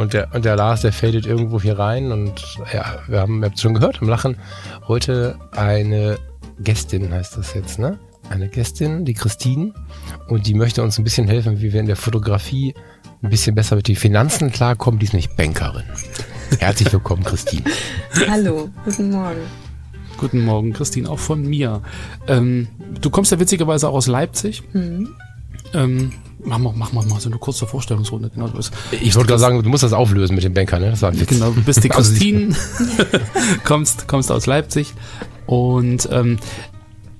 Und der, und der Lars, der fadet irgendwo hier rein und ja, wir haben, ihr schon gehört im Lachen, heute eine Gästin heißt das jetzt, ne? Eine Gästin, die Christine, und die möchte uns ein bisschen helfen, wie wir in der Fotografie ein bisschen besser mit den Finanzen klarkommen. Die ist nicht Bankerin. Herzlich willkommen, Christine. Hallo, guten Morgen. Guten Morgen, Christine, auch von mir. Ähm, du kommst ja witzigerweise auch aus Leipzig. Mhm. Ähm, machen wir, machen wir mal so eine kurze Vorstellungsrunde. Genau, ich wollte gerade sagen, du musst das auflösen mit dem Banker, ne? Ein Witz. Genau, du bist die also Christine, kommst, kommst aus Leipzig und ähm,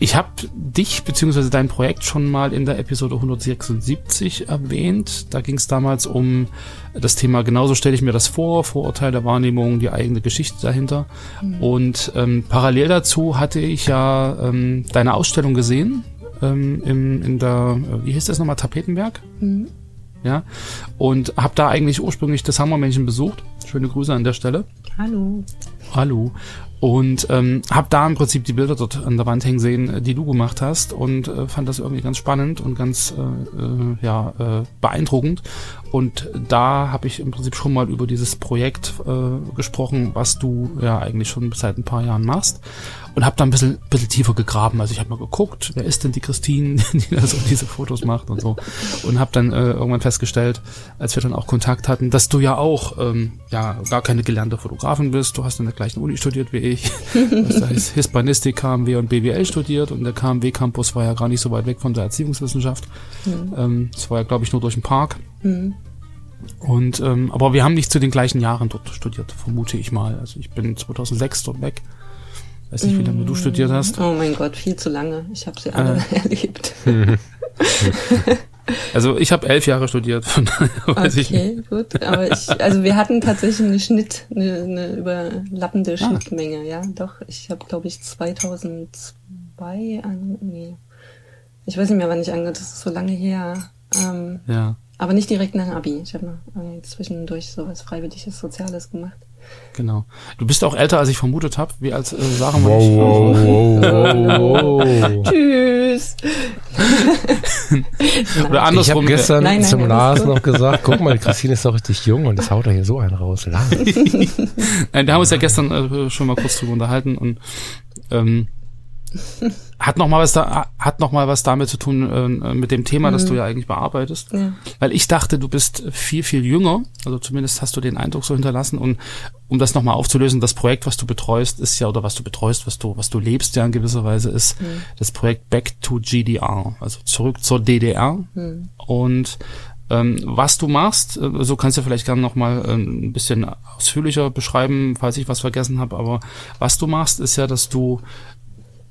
ich habe dich beziehungsweise dein Projekt schon mal in der Episode 176 erwähnt. Da ging es damals um das Thema, genauso stelle ich mir das vor, Vorurteil der Wahrnehmung, die eigene Geschichte dahinter. Mhm. Und ähm, parallel dazu hatte ich ja ähm, deine Ausstellung gesehen, ähm, im, in der, äh, wie hieß das nochmal, Tapetenberg? Mhm. Ja, und habe da eigentlich ursprünglich das Hammermännchen besucht. Schöne Grüße an der Stelle. Hallo. Hallo. Und ähm, habe da im Prinzip die Bilder dort an der Wand hängen sehen, äh, die du gemacht hast und äh, fand das irgendwie ganz spannend und ganz äh, äh, ja, äh, beeindruckend. Und da habe ich im Prinzip schon mal über dieses Projekt äh, gesprochen, was du ja eigentlich schon seit ein paar Jahren machst und habe da ein bisschen, bisschen tiefer gegraben. Also ich habe mal geguckt, wer ist denn die Christine, die da so diese Fotos macht und so. Und habe dann äh, irgendwann festgestellt, als wir dann auch Kontakt hatten, dass du ja auch ähm, ja gar keine gelernte Fotografin bist. Du hast in der gleichen Uni studiert wie ich. Du hast da Hispanistik, KMW und BWL studiert und der KMW Campus war ja gar nicht so weit weg von der Erziehungswissenschaft. Mhm. Ähm, das war ja, glaube ich, nur durch den Park. Mhm. Und ähm, aber wir haben nicht zu den gleichen Jahren dort studiert, vermute ich mal. Also ich bin 2006 dort weg. Weiß nicht, wie lange du studiert hast. Oh mein Gott, viel zu lange. Ich habe sie alle äh. erlebt. Also ich habe elf Jahre studiert, von daher weiß okay, ich nicht. gut. Aber ich, also wir hatten tatsächlich eine Schnitt, eine, eine überlappende ah. Schnittmenge, ja. Doch, ich habe, glaube ich, 2002 an, nee, ich weiß nicht mehr, wann ich angefangen das ist so lange her. Ähm, ja. Aber nicht direkt nach dem Abi. Ich habe noch zwischendurch sowas Freiwilliges Soziales gemacht. Genau. Du bist auch älter, als ich vermutet habe. Wie als äh, Sarah wow, wow, wow, wow, Tschüss. Oder andersrum. Ich habe gestern nein, nein, zum Lars noch gesagt, guck mal, Christine ist doch richtig jung und das haut er hier so einen raus. Lars. nein, da haben wir uns ja gestern äh, schon mal kurz drüber unterhalten und ähm, hat noch mal was da hat noch mal was damit zu tun äh, mit dem Thema, mhm. das du mhm. ja eigentlich bearbeitest, ja. weil ich dachte, du bist viel viel jünger, also zumindest hast du den Eindruck so hinterlassen und um das noch mal aufzulösen, das Projekt, was du betreust, ist ja oder was du betreust, was du was du lebst ja in gewisser Weise ist mhm. das Projekt Back to GDR, also zurück zur DDR mhm. und ähm, was du machst, äh, so kannst du vielleicht gerne noch mal äh, ein bisschen ausführlicher beschreiben, falls ich was vergessen habe. Aber was du machst, ist ja, dass du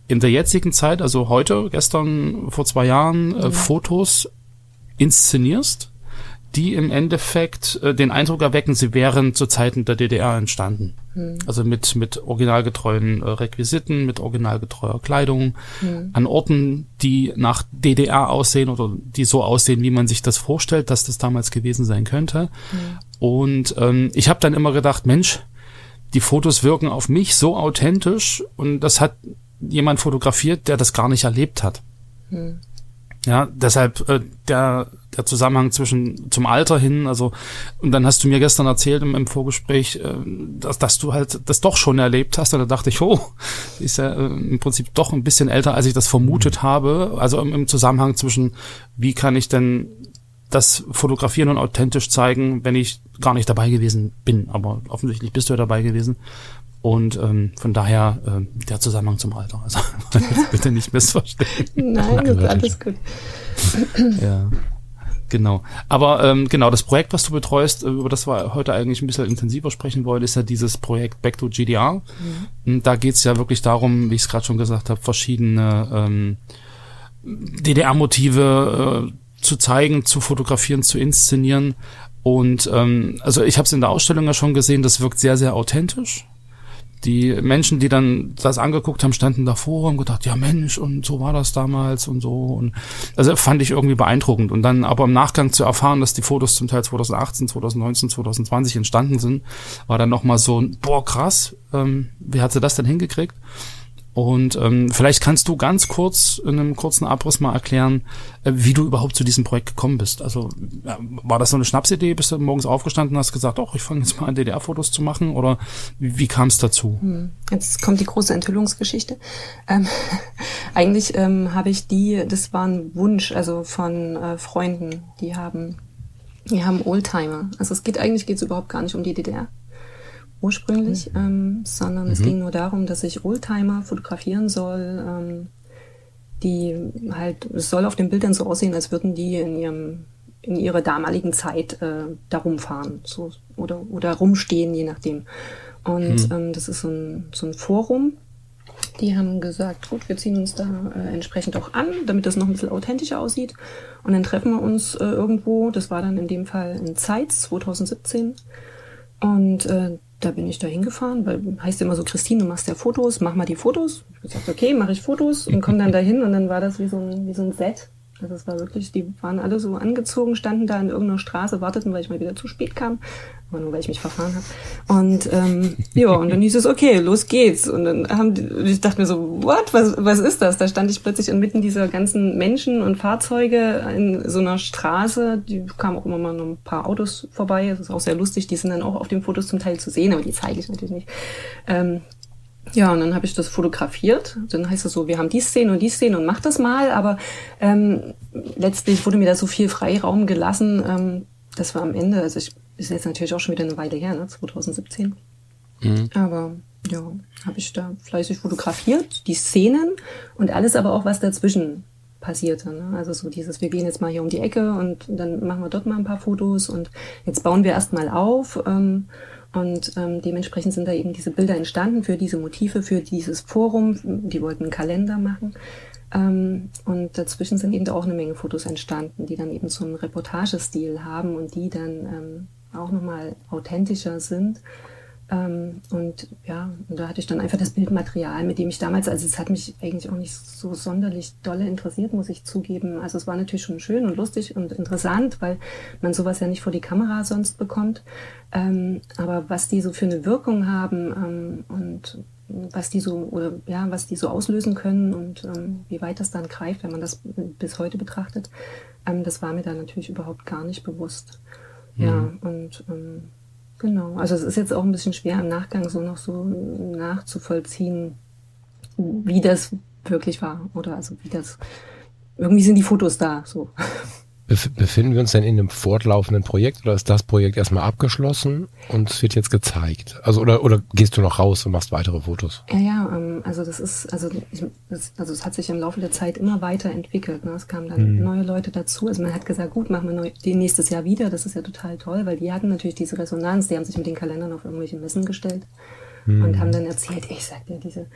in der jetzigen Zeit, also heute, gestern, vor zwei Jahren, äh, Fotos inszenierst, die im Endeffekt äh, den Eindruck erwecken, sie wären zu Zeiten der DDR entstanden. Mhm. Also mit, mit originalgetreuen äh, Requisiten, mit originalgetreuer Kleidung, mhm. an Orten, die nach DDR aussehen oder die so aussehen, wie man sich das vorstellt, dass das damals gewesen sein könnte. Mhm. Und ähm, ich habe dann immer gedacht, Mensch, die Fotos wirken auf mich so authentisch und das hat jemand fotografiert, der das gar nicht erlebt hat. Hm. Ja, deshalb äh, der der Zusammenhang zwischen zum Alter hin, also und dann hast du mir gestern erzählt im, im Vorgespräch, äh, dass, dass du halt das doch schon erlebt hast und da dachte ich, oh, ist ja äh, im Prinzip doch ein bisschen älter, als ich das vermutet mhm. habe. Also im, im Zusammenhang zwischen, wie kann ich denn das fotografieren und authentisch zeigen, wenn ich gar nicht dabei gewesen bin. Aber offensichtlich bist du ja dabei gewesen. Und ähm, von daher äh, der Zusammenhang zum Alter. Also bitte nicht missverstehen. Nein, das ist alles gut. ja. Genau. Aber ähm, genau, das Projekt, was du betreust, äh, über das wir heute eigentlich ein bisschen intensiver sprechen wollen, ist ja dieses Projekt Back to GDR. Mhm. Da geht's ja wirklich darum, wie ich es gerade schon gesagt habe, verschiedene ähm, DDR-Motive äh, zu zeigen, zu fotografieren, zu inszenieren Und ähm, also ich habe es in der Ausstellung ja schon gesehen, das wirkt sehr, sehr authentisch. Die Menschen, die dann das angeguckt haben, standen davor und gedacht, ja Mensch, und so war das damals und so. Und also fand ich irgendwie beeindruckend. Und dann aber im Nachgang zu erfahren, dass die Fotos zum Teil 2018, 2019, 2020 entstanden sind, war dann nochmal so ein, boah, krass, ähm, wie hat sie das denn hingekriegt? Und ähm, vielleicht kannst du ganz kurz in einem kurzen Abriss mal erklären, äh, wie du überhaupt zu diesem Projekt gekommen bist. Also äh, war das so eine Schnapsidee? Bist du morgens aufgestanden und hast gesagt, oh, ich fange jetzt mal an, DDR-Fotos zu machen? Oder wie, wie kam es dazu? Hm. Jetzt kommt die große Enthüllungsgeschichte. Ähm, eigentlich ähm, habe ich die, das war ein Wunsch, also von äh, Freunden, die haben, die haben Oldtimer. Also es geht eigentlich geht's überhaupt gar nicht um die DDR ursprünglich, mhm. ähm, sondern mhm. es ging nur darum, dass ich Oldtimer fotografieren soll, ähm, die halt, es soll auf den Bildern so aussehen, als würden die in ihrem in ihrer damaligen Zeit äh, da rumfahren so, oder, oder rumstehen, je nachdem. Und mhm. ähm, das ist so ein, so ein Forum. Die haben gesagt, gut, wir ziehen uns da äh, entsprechend auch an, damit das noch ein bisschen authentischer aussieht. Und dann treffen wir uns äh, irgendwo, das war dann in dem Fall in Zeitz 2017. Und äh, da bin ich da hingefahren, weil heißt immer so, Christine, du machst ja Fotos, mach mal die Fotos. Ich gesagt, okay, mache ich Fotos und komme dann dahin und dann war das wie so ein, wie so ein Set. Also es war wirklich, die waren alle so angezogen, standen da in irgendeiner Straße, warteten, weil ich mal wieder zu spät kam aber nur weil ich mich verfahren habe. Und ähm, ja, und dann hieß es, okay, los geht's. Und dann haben die, ich dachte mir so, what, was, was ist das? Da stand ich plötzlich inmitten dieser ganzen Menschen und Fahrzeuge in so einer Straße. Die kamen auch immer mal noch ein paar Autos vorbei. Das ist auch sehr lustig. Die sind dann auch auf den Fotos zum Teil zu sehen, aber die zeige ich natürlich nicht. Ähm, ja, und dann habe ich das fotografiert. Dann heißt es so, wir haben die Szene und die Szene und mach das mal. Aber ähm, letztlich wurde mir da so viel Freiraum gelassen. Ähm, das war am Ende, also ich ist jetzt natürlich auch schon wieder eine Weile her, ne? 2017. Mhm. Aber ja, habe ich da fleißig fotografiert, die Szenen und alles aber auch, was dazwischen passierte. Ne? Also so dieses, wir gehen jetzt mal hier um die Ecke und dann machen wir dort mal ein paar Fotos und jetzt bauen wir erstmal auf. Ähm, und ähm, dementsprechend sind da eben diese Bilder entstanden für diese Motive, für dieses Forum. Die wollten einen Kalender machen. Ähm, und dazwischen sind eben auch eine Menge Fotos entstanden, die dann eben so einen Reportagestil haben und die dann ähm, auch nochmal authentischer sind. Ähm, und ja, und da hatte ich dann einfach das Bildmaterial, mit dem ich damals, also es hat mich eigentlich auch nicht so sonderlich dolle interessiert, muss ich zugeben. Also es war natürlich schon schön und lustig und interessant, weil man sowas ja nicht vor die Kamera sonst bekommt. Ähm, aber was die so für eine Wirkung haben ähm, und was die so oder ja, was die so auslösen können und wie weit das dann greift, wenn man das bis heute betrachtet, das war mir da natürlich überhaupt gar nicht bewusst. Ja, mhm. und ähm, genau. Also es ist jetzt auch ein bisschen schwer im Nachgang so noch so nachzuvollziehen, wie das wirklich war. Oder also wie das. Irgendwie sind die Fotos da, so. Befinden wir uns denn in einem fortlaufenden Projekt oder ist das Projekt erstmal abgeschlossen und es wird jetzt gezeigt? Also oder oder gehst du noch raus und machst weitere Fotos? Ja, ja, ähm, also das ist also ich, das, also es hat sich im Laufe der Zeit immer weiterentwickelt. Ne? Es kamen dann mhm. neue Leute dazu. Also man hat gesagt, gut, machen wir neu, die nächstes Jahr wieder. Das ist ja total toll, weil die hatten natürlich diese Resonanz. Die haben sich mit den Kalendern auf irgendwelche Messen gestellt mhm. und haben dann erzählt, ich sag dir diese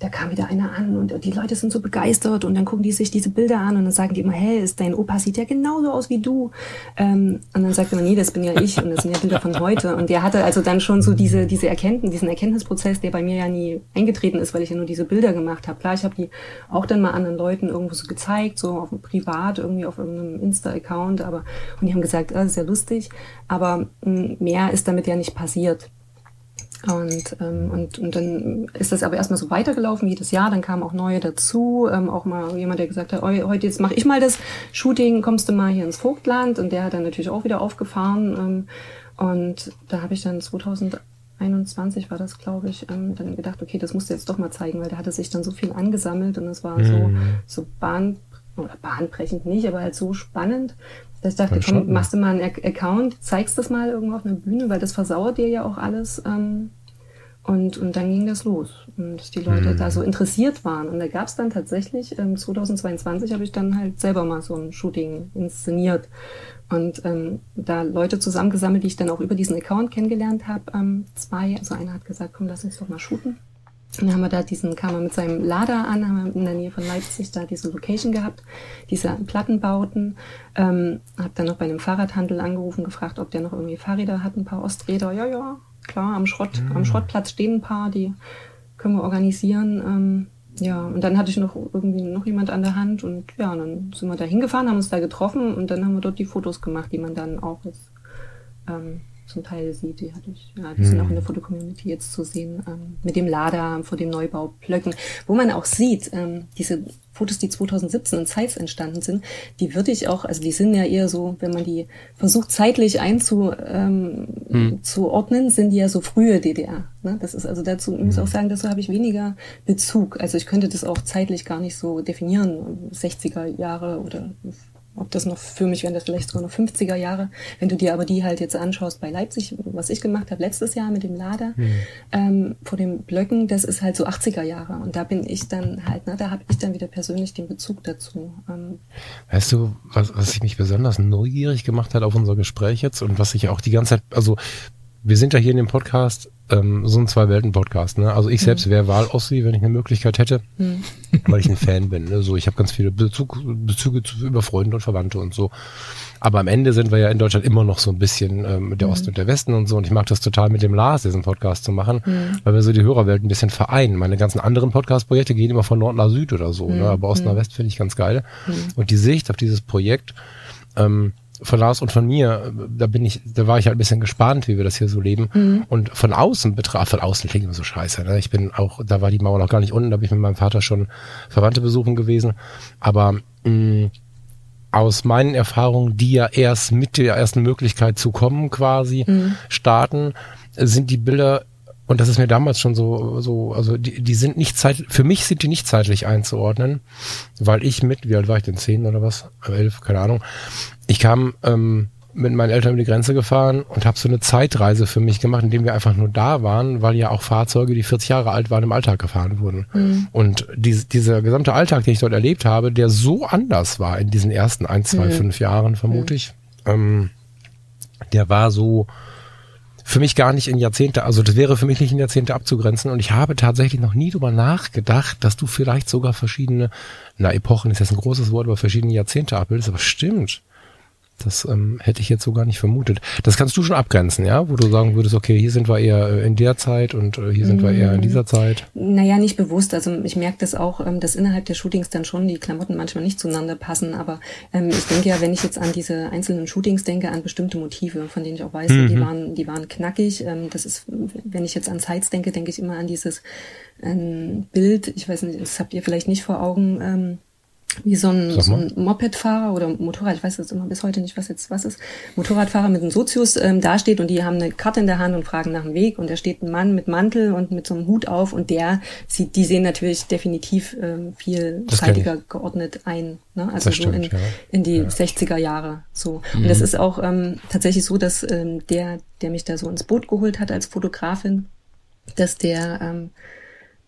da kam wieder einer an und die Leute sind so begeistert und dann gucken die sich diese Bilder an und dann sagen die immer, hey, ist dein Opa sieht ja genauso aus wie du. Ähm, und dann sagt er, nee, das bin ja ich und das sind ja Bilder von heute. Und der hatte also dann schon so diese, diese Erkenntnis, diesen Erkenntnisprozess, der bei mir ja nie eingetreten ist, weil ich ja nur diese Bilder gemacht habe. Klar, ich habe die auch dann mal anderen Leuten irgendwo so gezeigt, so auf privat, irgendwie auf irgendeinem Insta-Account, aber und die haben gesagt, ah, das ist ja lustig, aber mh, mehr ist damit ja nicht passiert. Und, ähm, und, und dann ist das aber erstmal so weitergelaufen jedes Jahr. Dann kamen auch neue dazu. Ähm, auch mal jemand, der gesagt hat, heute jetzt mache ich mal das Shooting, kommst du mal hier ins Vogtland. Und der hat dann natürlich auch wieder aufgefahren. Ähm, und da habe ich dann 2021 war das, glaube ich, ähm, dann gedacht, okay, das musst du jetzt doch mal zeigen, weil da hatte sich dann so viel angesammelt und es war mhm. so, so bahn, oder bahnbrechend nicht, aber halt so spannend, dass ich dachte, komm, machst du mal einen Account, zeigst das mal irgendwo auf einer Bühne, weil das versauert dir ja auch alles. Ähm, und, und dann ging das los. Und die Leute mhm. da so interessiert waren. Und da gab es dann tatsächlich, ähm, 2022 habe ich dann halt selber mal so ein Shooting inszeniert. Und ähm, da Leute zusammengesammelt, die ich dann auch über diesen Account kennengelernt habe. Ähm, zwei, also einer hat gesagt, komm, lass uns doch mal shooten. Dann haben wir da diesen, kam er mit seinem Lader an, haben wir in der Nähe von Leipzig da diese Location gehabt, diese Plattenbauten. Ähm, hab dann noch bei einem Fahrradhandel angerufen, gefragt, ob der noch irgendwie Fahrräder hat, ein paar Osträder. Ja, ja, klar, am Schrott, mhm. am Schrottplatz stehen ein paar, die können wir organisieren. Ähm, ja, und dann hatte ich noch irgendwie noch jemand an der Hand und ja, und dann sind wir da hingefahren, haben uns da getroffen und dann haben wir dort die Fotos gemacht, die man dann auch jetzt ähm, zum Teil sieht. Die hatte ich, ja, die sind auch in der hm. Fotocommunity jetzt zu sehen, ähm, mit dem Lader vor dem Neubau Plöcken, wo man auch sieht, ähm, diese Fotos, die 2017 in Zeiss entstanden sind, die würde ich auch, also die sind ja eher so, wenn man die versucht zeitlich einzuordnen, ähm, hm. sind die ja so frühe DDR. Ne? Das ist also dazu, ich muss hm. auch sagen, dazu habe ich weniger Bezug. Also ich könnte das auch zeitlich gar nicht so definieren, 60er Jahre oder ob das noch für mich wären das vielleicht sogar noch 50er Jahre. Wenn du dir aber die halt jetzt anschaust bei Leipzig, was ich gemacht habe letztes Jahr mit dem Lader mhm. ähm, vor den Blöcken, das ist halt so 80er Jahre. Und da bin ich dann halt, ne, da habe ich dann wieder persönlich den Bezug dazu. Ähm, weißt du, was, was ich mich besonders neugierig gemacht hat auf unser Gespräch jetzt und was ich auch die ganze Zeit, also wir sind ja hier in dem Podcast ähm, so ein Zwei-Welten-Podcast. Ne? Also ich selbst mhm. wäre Wahl-Ossi, wenn ich eine Möglichkeit hätte, mhm. weil ich ein Fan bin. Ne? So, ich habe ganz viele Bezug, Bezüge zu, über Freunde und Verwandte und so. Aber am Ende sind wir ja in Deutschland immer noch so ein bisschen ähm, der mhm. Osten und der Westen und so. Und ich mag das total mit dem Lars, diesen Podcast zu machen, mhm. weil wir so die Hörerwelt ein bisschen vereinen. Meine ganzen anderen Podcast-Projekte gehen immer von Nord nach Süd oder so. Ne? Mhm. Aber Ost nach West finde ich ganz geil. Mhm. Und die Sicht auf dieses Projekt, ähm, von Lars und von mir, da bin ich, da war ich halt ein bisschen gespannt, wie wir das hier so leben. Mhm. Und von außen betrachtet, von außen klingt immer so scheiße. Ne? Ich bin auch, da war die Mauer noch gar nicht unten, da bin ich mit meinem Vater schon Verwandte besuchen gewesen. Aber mh, aus meinen Erfahrungen, die ja erst mit der ersten Möglichkeit zu kommen quasi mhm. starten, sind die Bilder und das ist mir damals schon so, so, also die, die sind nicht zeit, für mich sind die nicht zeitlich einzuordnen, weil ich mit, wie alt war ich denn, zehn oder was, elf, keine Ahnung, ich kam ähm, mit meinen Eltern über die Grenze gefahren und habe so eine Zeitreise für mich gemacht, indem wir einfach nur da waren, weil ja auch Fahrzeuge, die 40 Jahre alt waren, im Alltag gefahren wurden. Mhm. Und die, dieser gesamte Alltag, den ich dort erlebt habe, der so anders war in diesen ersten ein, zwei, mhm. fünf Jahren, vermute mhm. ich, ähm, der war so für mich gar nicht in Jahrzehnte, also das wäre für mich nicht in Jahrzehnte abzugrenzen. Und ich habe tatsächlich noch nie drüber nachgedacht, dass du vielleicht sogar verschiedene, na, Epochen ist jetzt ein großes Wort, aber verschiedene Jahrzehnte abbildest. Aber stimmt. Das ähm, hätte ich jetzt so gar nicht vermutet. Das kannst du schon abgrenzen, ja? Wo du sagen würdest, okay, hier sind wir eher äh, in der Zeit und äh, hier sind wir eher in mm. dieser Zeit. Naja, nicht bewusst. Also ich merke das auch, ähm, dass innerhalb der Shootings dann schon die Klamotten manchmal nicht zueinander passen. Aber ähm, ich denke ja, wenn ich jetzt an diese einzelnen Shootings denke, an bestimmte Motive, von denen ich auch weiß, mhm. die waren, die waren knackig. Ähm, das ist, wenn ich jetzt an Sites denke, denke ich immer an dieses ähm, Bild. Ich weiß nicht, das habt ihr vielleicht nicht vor Augen. Ähm, wie so ein, so ein Mopedfahrer oder Motorrad, ich weiß jetzt immer bis heute nicht, was jetzt was ist, Motorradfahrer mit einem Sozius ähm, dasteht und die haben eine Karte in der Hand und fragen nach dem Weg und da steht ein Mann mit Mantel und mit so einem Hut auf und der sieht, die sehen natürlich definitiv ähm, viel zeitiger geordnet ein, ne? also das so stimmt, in, ja. in die ja. 60er Jahre so. Mhm. Und das ist auch ähm, tatsächlich so, dass ähm, der, der mich da so ins Boot geholt hat als Fotografin, dass der ähm,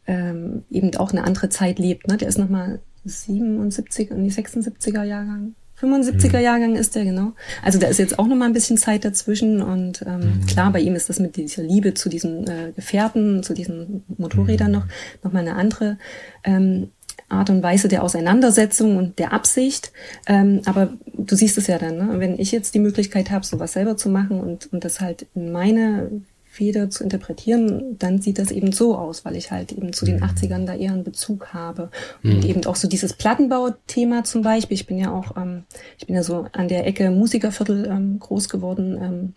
ähm, eben auch eine andere Zeit lebt. Ne? Der ist nochmal 77 und die 76er Jahrgang. 75er mhm. Jahrgang ist der, genau. Also da ist jetzt auch noch mal ein bisschen Zeit dazwischen und ähm, mhm. klar, bei ihm ist das mit dieser Liebe zu diesen äh, Gefährten, zu diesen Motorrädern mhm. noch, noch mal eine andere ähm, Art und Weise der Auseinandersetzung und der Absicht. Ähm, aber du siehst es ja dann, ne? wenn ich jetzt die Möglichkeit habe, sowas selber zu machen und, und das halt in meine Feder zu interpretieren, dann sieht das eben so aus, weil ich halt eben zu den mhm. 80ern da eher einen Bezug habe. Und mhm. eben auch so dieses Plattenbau-Thema zum Beispiel. Ich bin ja auch, ähm, ich bin ja so an der Ecke Musikerviertel ähm, groß geworden. Ähm,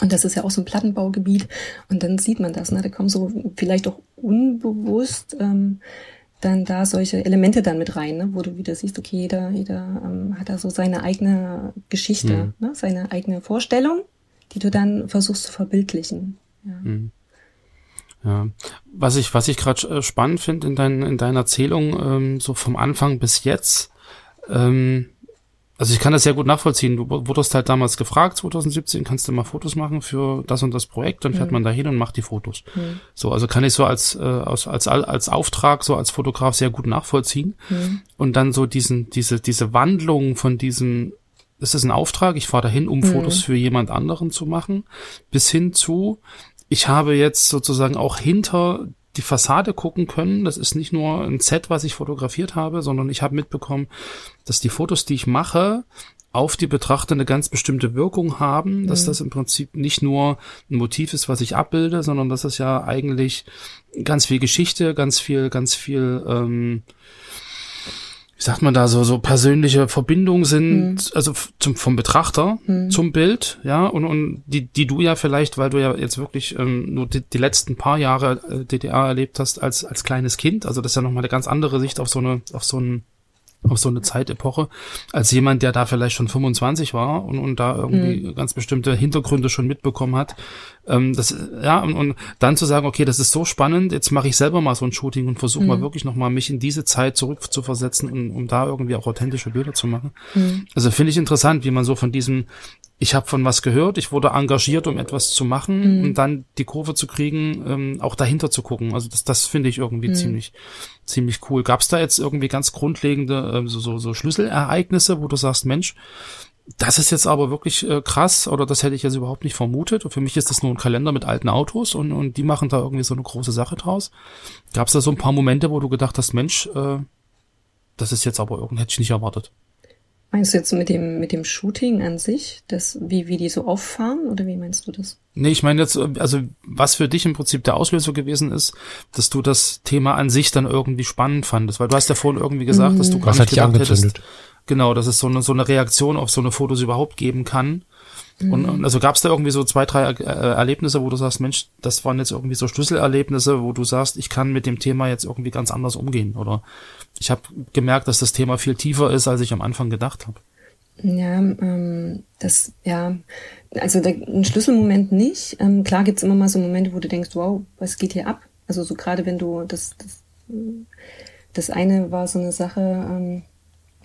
und das ist ja auch so ein Plattenbaugebiet. Und dann sieht man das, ne? Da kommen so vielleicht auch unbewusst ähm, dann da solche Elemente dann mit rein, ne? wo du wieder siehst, okay, jeder, jeder ähm, hat da so seine eigene Geschichte, mhm. ne? seine eigene Vorstellung die du dann versuchst zu verbildlichen. Ja. Mhm. Ja, was ich, was ich gerade äh, spannend finde in, dein, in deiner Erzählung, ähm, so vom Anfang bis jetzt, ähm, also ich kann das sehr gut nachvollziehen. Du wurdest halt damals gefragt, 2017, kannst du mal Fotos machen für das und das Projekt, dann fährt mhm. man da hin und macht die Fotos. Mhm. So, also kann ich so als, äh, als, als, als Auftrag, so als Fotograf sehr gut nachvollziehen. Mhm. Und dann so diesen, diese, diese Wandlung von diesem es ist ein Auftrag, ich fahre dahin, um mhm. Fotos für jemand anderen zu machen, bis hin zu, ich habe jetzt sozusagen auch hinter die Fassade gucken können. Das ist nicht nur ein Set, was ich fotografiert habe, sondern ich habe mitbekommen, dass die Fotos, die ich mache, auf die Betrachter eine ganz bestimmte Wirkung haben, dass mhm. das im Prinzip nicht nur ein Motiv ist, was ich abbilde, sondern dass es ja eigentlich ganz viel Geschichte, ganz viel, ganz viel ähm, wie sagt man da, so, so persönliche Verbindungen sind, mhm. also zum, vom Betrachter mhm. zum Bild, ja, und, und die, die du ja vielleicht, weil du ja jetzt wirklich ähm, nur die, die letzten paar Jahre äh, DDR erlebt hast als, als kleines Kind, also das ist ja nochmal eine ganz andere Sicht auf so eine, auf so ein auf so eine Zeitepoche, als jemand, der da vielleicht schon 25 war und, und da irgendwie mhm. ganz bestimmte Hintergründe schon mitbekommen hat. Ähm, das, ja, und, und dann zu sagen, okay, das ist so spannend, jetzt mache ich selber mal so ein Shooting und versuche mhm. mal wirklich nochmal mich in diese Zeit zurück zu versetzen, um, um da irgendwie auch authentische Bilder zu machen. Mhm. Also finde ich interessant, wie man so von diesem ich habe von was gehört, ich wurde engagiert, um etwas zu machen mhm. und dann die Kurve zu kriegen, ähm, auch dahinter zu gucken. Also das, das finde ich irgendwie mhm. ziemlich, ziemlich cool. Gab es da jetzt irgendwie ganz grundlegende äh, so, so, so Schlüsselereignisse, wo du sagst, Mensch, das ist jetzt aber wirklich äh, krass oder das hätte ich jetzt überhaupt nicht vermutet. Und für mich ist das nur ein Kalender mit alten Autos und, und die machen da irgendwie so eine große Sache draus. Gab es da so ein paar Momente, wo du gedacht hast, Mensch, äh, das ist jetzt aber irgendwie, hätte ich nicht erwartet. Meinst du jetzt mit dem, mit dem Shooting an sich, das, wie, wie die so auffahren oder wie meinst du das? Nee, ich meine jetzt, also was für dich im Prinzip der Auslöser gewesen ist, dass du das Thema an sich dann irgendwie spannend fandest, weil du hast ja vorhin irgendwie gesagt, mhm. dass du gar was nicht gedacht hättest, genau, dass es so eine, so eine Reaktion auf so eine Fotos überhaupt geben kann. Mhm. Und, und, also gab es da irgendwie so zwei, drei äh, Erlebnisse, wo du sagst, Mensch, das waren jetzt irgendwie so Schlüsselerlebnisse, wo du sagst, ich kann mit dem Thema jetzt irgendwie ganz anders umgehen oder ich habe gemerkt, dass das Thema viel tiefer ist, als ich am Anfang gedacht habe. Ja, ähm, das, ja, also der, ein Schlüsselmoment nicht. Ähm, klar gibt's immer mal so Momente, wo du denkst, wow, was geht hier ab? Also so gerade wenn du, das, das, das eine war so eine Sache, ähm,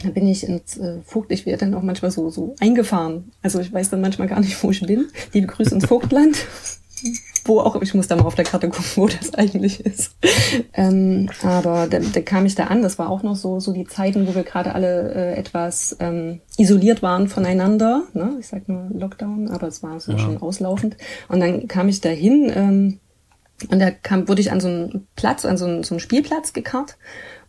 da bin ich ins äh, Vogt, ich werde dann auch manchmal so, so eingefahren. Also ich weiß dann manchmal gar nicht, wo ich bin. Liebe Grüße ins Vogtland wo auch, ich muss da mal auf der Karte gucken, wo das eigentlich ist. Ähm, aber da, da kam ich da an, das war auch noch so, so die Zeiten, wo wir gerade alle äh, etwas ähm, isoliert waren voneinander. Ne? Ich sag nur Lockdown, aber es war so ja. schon auslaufend. Und dann kam ich dahin ähm, und da kam, wurde ich an so einen Platz, an so einen, so einen Spielplatz gekarrt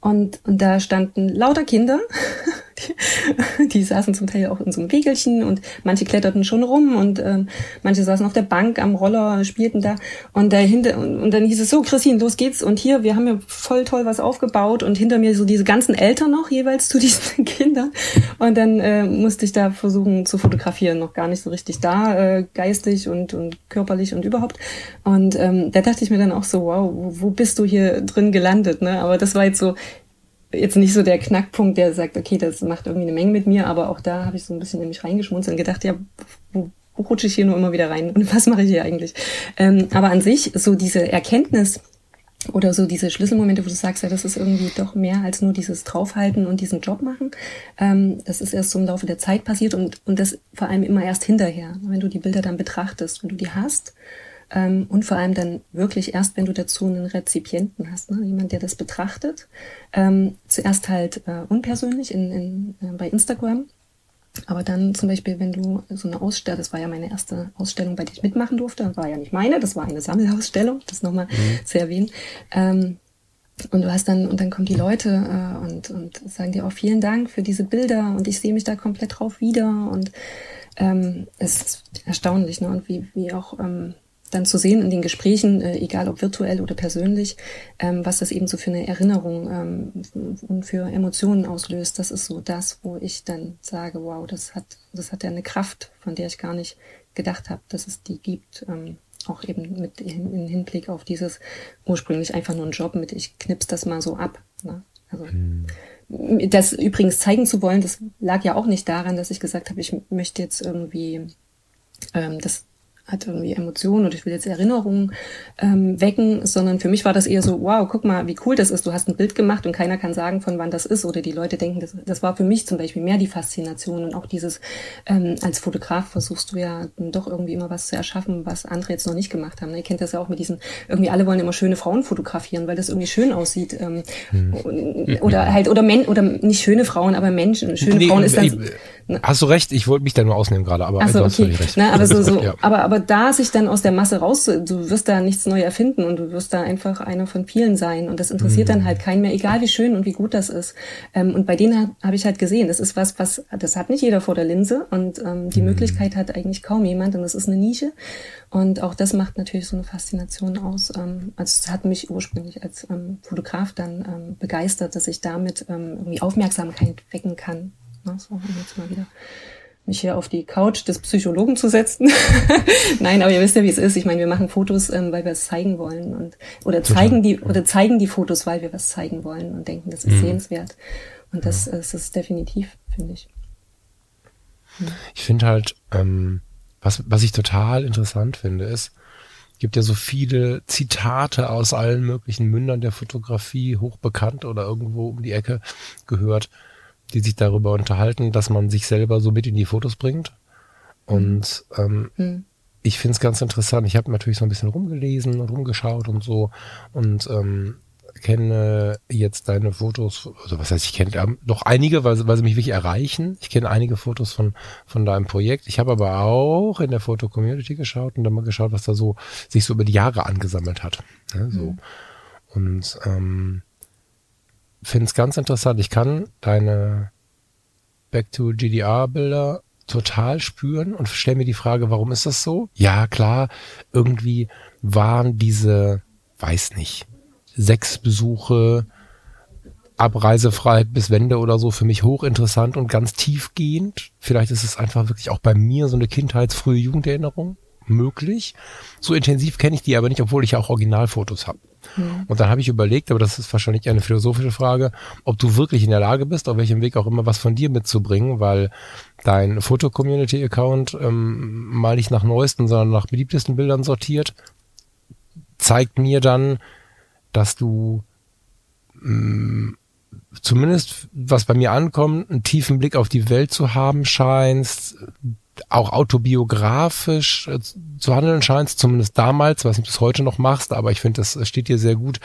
und, und da standen lauter Kinder, die, die saßen zum Teil auch in so einem Wegelchen und manche kletterten schon rum und ähm, manche saßen auf der Bank am Roller, spielten da. Und dahinter, und, und dann hieß es so, Christine, los geht's. Und hier, wir haben ja voll toll was aufgebaut und hinter mir so diese ganzen Eltern noch jeweils zu diesen Kindern. Und dann äh, musste ich da versuchen zu fotografieren, noch gar nicht so richtig da, äh, geistig und, und körperlich und überhaupt. Und ähm, da dachte ich mir dann auch so, wow, wo, wo bist du hier drin gelandet? Ne? Aber das war jetzt so, jetzt nicht so der Knackpunkt, der sagt, okay, das macht irgendwie eine Menge mit mir, aber auch da habe ich so ein bisschen in mich reingeschmunzelt und gedacht, ja, wo, wo rutsche ich hier nur immer wieder rein und was mache ich hier eigentlich? Ähm, aber an sich, so diese Erkenntnis oder so diese Schlüsselmomente, wo du sagst, ja, das ist irgendwie doch mehr als nur dieses Draufhalten und diesen Job machen. Ähm, das ist erst so im Laufe der Zeit passiert und, und das vor allem immer erst hinterher, wenn du die Bilder dann betrachtest, wenn du die hast ähm, und vor allem dann wirklich erst, wenn du dazu einen Rezipienten hast, ne? jemand, der das betrachtet. Ähm, zuerst halt äh, unpersönlich in, in, äh, bei Instagram. Aber dann zum Beispiel, wenn du so eine Ausstellung, das war ja meine erste Ausstellung, bei der ich mitmachen durfte, war ja nicht meine, das war eine Sammelausstellung, das nochmal mhm. zu erwähnen. Ähm, und du hast dann, und dann kommen die Leute äh, und, und sagen dir auch vielen Dank für diese Bilder und ich sehe mich da komplett drauf wieder und ähm, es ist erstaunlich, ne? Und wie, wie auch ähm, dann zu sehen in den Gesprächen, äh, egal ob virtuell oder persönlich, ähm, was das eben so für eine Erinnerung ähm, und für Emotionen auslöst. Das ist so das, wo ich dann sage, wow, das hat, das hat ja eine Kraft, von der ich gar nicht gedacht habe, dass es die gibt. Ähm, auch eben mit in, Hinblick auf dieses ursprünglich einfach nur ein Job mit, ich knips das mal so ab. Ne? Also, hm. Das übrigens zeigen zu wollen, das lag ja auch nicht daran, dass ich gesagt habe, ich möchte jetzt irgendwie ähm, das hat irgendwie Emotionen und ich will jetzt Erinnerungen ähm, wecken, sondern für mich war das eher so, wow, guck mal, wie cool das ist. Du hast ein Bild gemacht und keiner kann sagen, von wann das ist. Oder die Leute denken, das, das war für mich zum Beispiel mehr die Faszination und auch dieses, ähm, als Fotograf versuchst du ja doch irgendwie immer was zu erschaffen, was andere jetzt noch nicht gemacht haben. Ihr kennt das ja auch mit diesen, irgendwie alle wollen immer schöne Frauen fotografieren, weil das irgendwie schön aussieht. Ähm, hm. Oder halt, oder Men oder nicht schöne Frauen, aber Menschen. Schöne nee, Frauen ist dann. Hast du recht, ich wollte mich da nur ausnehmen gerade, aber so, okay. Na, aber so, so, ja. aber, aber aber da sich dann aus der Masse raus, du wirst da nichts neu erfinden und du wirst da einfach einer von vielen sein und das interessiert mhm. dann halt keinen mehr, egal wie schön und wie gut das ist. Ähm, und bei denen habe hab ich halt gesehen, das ist was, was, das hat nicht jeder vor der Linse und ähm, die mhm. Möglichkeit hat eigentlich kaum jemand und das ist eine Nische und auch das macht natürlich so eine Faszination aus. Ähm, also es hat mich ursprünglich als ähm, Fotograf dann ähm, begeistert, dass ich damit ähm, irgendwie Aufmerksamkeit wecken kann. Na, so, jetzt mal wieder mich hier auf die Couch des Psychologen zu setzen. Nein, aber ihr wisst ja, wie es ist. Ich meine, wir machen Fotos, ähm, weil wir es zeigen wollen und oder zeigen die oder zeigen die Fotos, weil wir was zeigen wollen und denken, das ist mhm. sehenswert. Und das, das ist definitiv, finde ich. Mhm. Ich finde halt, ähm, was, was ich total interessant finde, ist, gibt ja so viele Zitate aus allen möglichen Mündern der Fotografie, hochbekannt oder irgendwo um die Ecke gehört die sich darüber unterhalten, dass man sich selber so mit in die Fotos bringt. Und ähm, mhm. ich finde es ganz interessant. Ich habe natürlich so ein bisschen rumgelesen und rumgeschaut und so und ähm, kenne jetzt deine Fotos, also was heißt, ich kenne ähm, noch einige, weil, weil sie mich wirklich erreichen. Ich kenne einige Fotos von, von deinem Projekt. Ich habe aber auch in der Foto-Community geschaut und dann mal geschaut, was da so sich so über die Jahre angesammelt hat. Ja, so. Mhm. Und ähm, finde es ganz interessant. Ich kann deine Back to GDR Bilder total spüren und stelle mir die Frage, warum ist das so? Ja, klar, irgendwie waren diese, weiß nicht, sechs Besuche, abreisefrei bis Wende oder so für mich hochinteressant und ganz tiefgehend. Vielleicht ist es einfach wirklich auch bei mir so eine kindheitsfrühe Jugenderinnerung möglich. So intensiv kenne ich die aber nicht, obwohl ich ja auch Originalfotos habe. Mhm. Und dann habe ich überlegt, aber das ist wahrscheinlich eine philosophische Frage, ob du wirklich in der Lage bist, auf welchem Weg auch immer was von dir mitzubringen, weil dein Foto-Community-Account ähm, mal nicht nach neuesten, sondern nach beliebtesten Bildern sortiert, zeigt mir dann, dass du mh, mm, zumindest, was bei mir ankommt, einen tiefen Blick auf die Welt zu haben scheinst, auch autobiografisch äh, zu handeln scheinst, zumindest damals, was du das heute noch machst, aber ich finde, das steht dir sehr gut,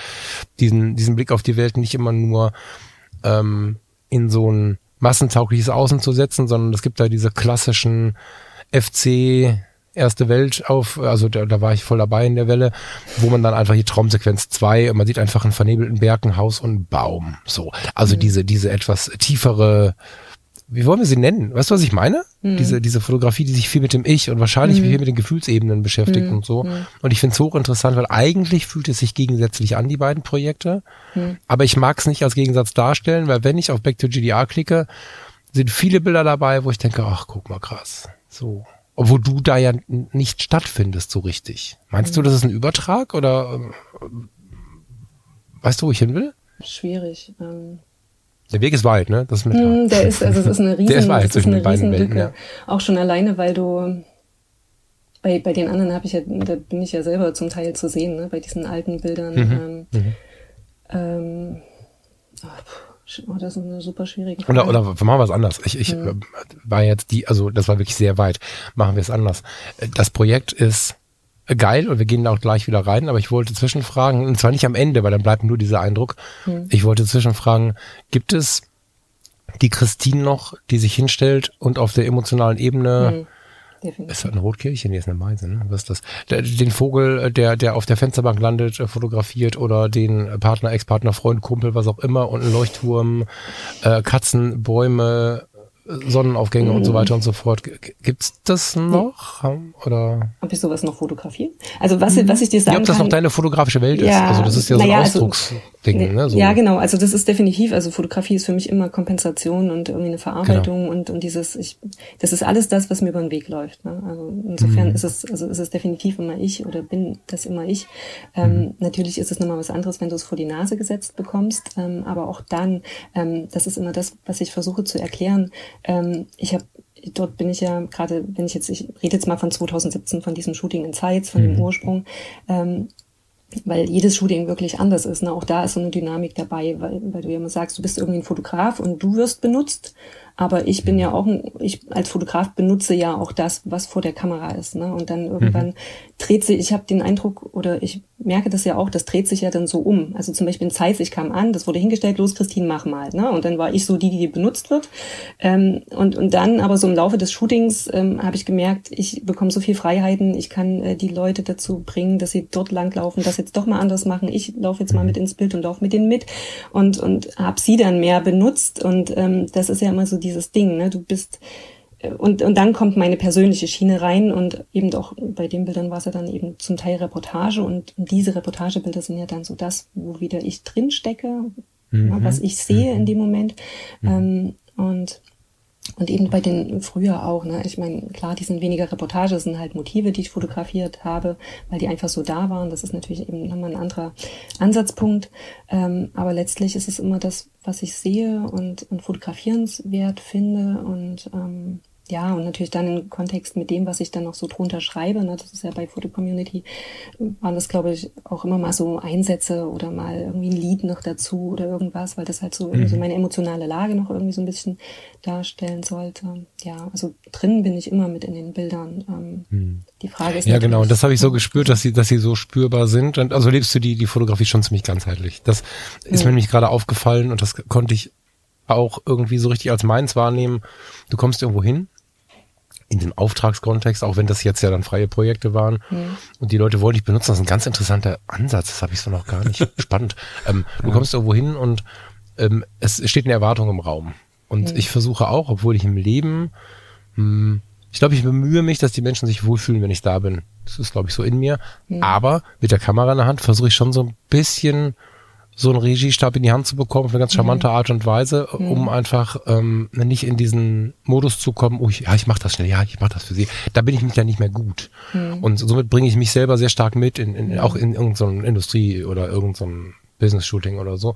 diesen, diesen Blick auf die Welt nicht immer nur ähm, in so ein massentaugliches Außen zu setzen, sondern es gibt da diese klassischen FC erste Welt auf, also da, da war ich voll dabei in der Welle, wo man dann einfach die Traumsequenz zwei und man sieht einfach einen vernebelten Berg, ein Haus und einen Baum. So. Also mhm. diese, diese etwas tiefere wie wollen wir sie nennen? Weißt du, was ich meine? Mhm. Diese, diese Fotografie, die sich viel mit dem Ich und wahrscheinlich mhm. viel mit den Gefühlsebenen beschäftigt mhm. und so. Mhm. Und ich finde es hochinteressant, weil eigentlich fühlt es sich gegensätzlich an, die beiden Projekte. Mhm. Aber ich mag es nicht als Gegensatz darstellen, weil wenn ich auf Back to GDR klicke, sind viele Bilder dabei, wo ich denke, ach, guck mal krass. So. Obwohl du da ja nicht stattfindest so richtig. Meinst du, mhm. das ist ein Übertrag oder äh, weißt du, wo ich hin will? Schwierig. Ähm der Weg ist weit, ne? Das ist mit mm, der ist, also es ist eine riesen, der ist weit zwischen den beiden Welten, ja. Auch schon alleine, weil du bei, bei den anderen habe ich ja, da bin ich ja selber zum Teil zu sehen, ne? Bei diesen alten Bildern. Mhm. Ähm, mhm. Ähm, oh, das ist eine super schwierige Frage. Oder, oder machen wir es anders. Ich, ich mhm. war jetzt die, also das war wirklich sehr weit. Machen wir es anders. Das Projekt ist geil und wir gehen da auch gleich wieder rein, aber ich wollte zwischenfragen, und zwar nicht am Ende, weil dann bleibt nur dieser Eindruck. Hm. Ich wollte zwischenfragen, gibt es die Christine noch, die sich hinstellt und auf der emotionalen Ebene hm. Ist das eine Rotkirche? Nee, ist eine Meise, ne? Was ist das? Den Vogel, der, der auf der Fensterbank landet, äh, fotografiert oder den Partner, Ex-Partner, Freund, Kumpel, was auch immer und ein Leuchtturm, äh, Katzen, Bäume, Sonnenaufgänge mhm. und so weiter und so fort. Gibt's das noch? Oder? Ob ich sowas noch fotografiere? Also was, mhm. was ich dir sagen ja, ob das kann, noch deine fotografische Welt ja, ist. Also das ist ja so ein also Ausdrucksding. Also, ne, so. Ja, genau. Also das ist definitiv, also Fotografie ist für mich immer Kompensation und irgendwie eine Verarbeitung genau. und, und dieses, ich, das ist alles das, was mir über den Weg läuft. Ne? Also insofern mhm. ist es, also ist es definitiv immer ich oder bin das immer ich. Ähm, mhm. Natürlich ist es nochmal was anderes, wenn du es vor die Nase gesetzt bekommst, ähm, aber auch dann, ähm, das ist immer das, was ich versuche zu erklären, ähm, ich habe dort bin ich ja gerade, wenn ich jetzt, ich rede jetzt mal von 2017, von diesem Shooting in Zeitz, von mhm. dem Ursprung, ähm, weil jedes Shooting wirklich anders ist. Ne? Auch da ist so eine Dynamik dabei, weil, weil du ja immer sagst, du bist irgendwie ein Fotograf und du wirst benutzt, aber ich bin ja auch, ein, ich als Fotograf benutze ja auch das, was vor der Kamera ist. Ne? Und dann irgendwann mhm. Dreht sich, ich habe den Eindruck, oder ich merke das ja auch, das dreht sich ja dann so um. Also zum Beispiel in Zeiss, ich kam an, das wurde hingestellt, los Christine, mach mal. Ne? Und dann war ich so die, die benutzt wird. Ähm, und, und dann aber so im Laufe des Shootings ähm, habe ich gemerkt, ich bekomme so viel Freiheiten, ich kann äh, die Leute dazu bringen, dass sie dort langlaufen, das jetzt doch mal anders machen. Ich laufe jetzt mal mit ins Bild und laufe mit denen mit und, und habe sie dann mehr benutzt. Und ähm, das ist ja immer so dieses Ding, ne? Du bist und, und dann kommt meine persönliche Schiene rein und eben doch bei den Bildern war es ja dann eben zum Teil Reportage und, diese Reportagebilder sind ja dann so das, wo wieder ich drin stecke, mhm. was ich sehe in mhm. dem Moment. Mhm. Ähm, und und eben bei den früher auch, ne? Ich meine, klar, die sind weniger Reportage, das sind halt Motive, die ich fotografiert habe, weil die einfach so da waren. Das ist natürlich eben nochmal ein anderer Ansatzpunkt. Ähm, aber letztlich ist es immer das, was ich sehe und, und fotografierenswert finde und ähm, ja, und natürlich dann im Kontext mit dem, was ich dann noch so drunter schreibe, ne, das ist ja bei Photo Community, waren das, glaube ich, auch immer mal so Einsätze oder mal irgendwie ein Lied noch dazu oder irgendwas, weil das halt so, mhm. so meine emotionale Lage noch irgendwie so ein bisschen darstellen sollte. Ja, also drin bin ich immer mit in den Bildern. Ähm, mhm. Die Frage ist ja genau, und das habe ich so gespürt, dass sie, dass sie so spürbar sind. Und also lebst du die die Fotografie schon ziemlich ganzheitlich. Das ist ja. mir nämlich gerade aufgefallen und das konnte ich auch irgendwie so richtig als meins wahrnehmen. Du kommst irgendwo hin in dem Auftragskontext, auch wenn das jetzt ja dann freie Projekte waren mhm. und die Leute wollen dich benutzen, das ist ein ganz interessanter Ansatz, das habe ich so noch gar nicht spannend. Ähm, ja. Du kommst irgendwo hin und ähm, es steht eine Erwartung im Raum. Und mhm. ich versuche auch, obwohl ich im Leben, mh, hm, ich glaube, ich bemühe mich, dass die Menschen sich wohlfühlen, wenn ich da bin. Das ist, glaube ich, so in mir. Mhm. Aber mit der Kamera in der Hand versuche ich schon so ein bisschen so einen Regiestab in die Hand zu bekommen, auf eine ganz charmante mhm. Art und Weise, um mhm. einfach ähm, nicht in diesen Modus zu kommen, oh, ich, ja, ich mach das schnell, ja, ich mach das für sie. Da bin ich mich ja nicht mehr gut. Mhm. Und somit bringe ich mich selber sehr stark mit, in, in, auch in irgendeiner Industrie oder irgendeinem Business-Shooting oder so.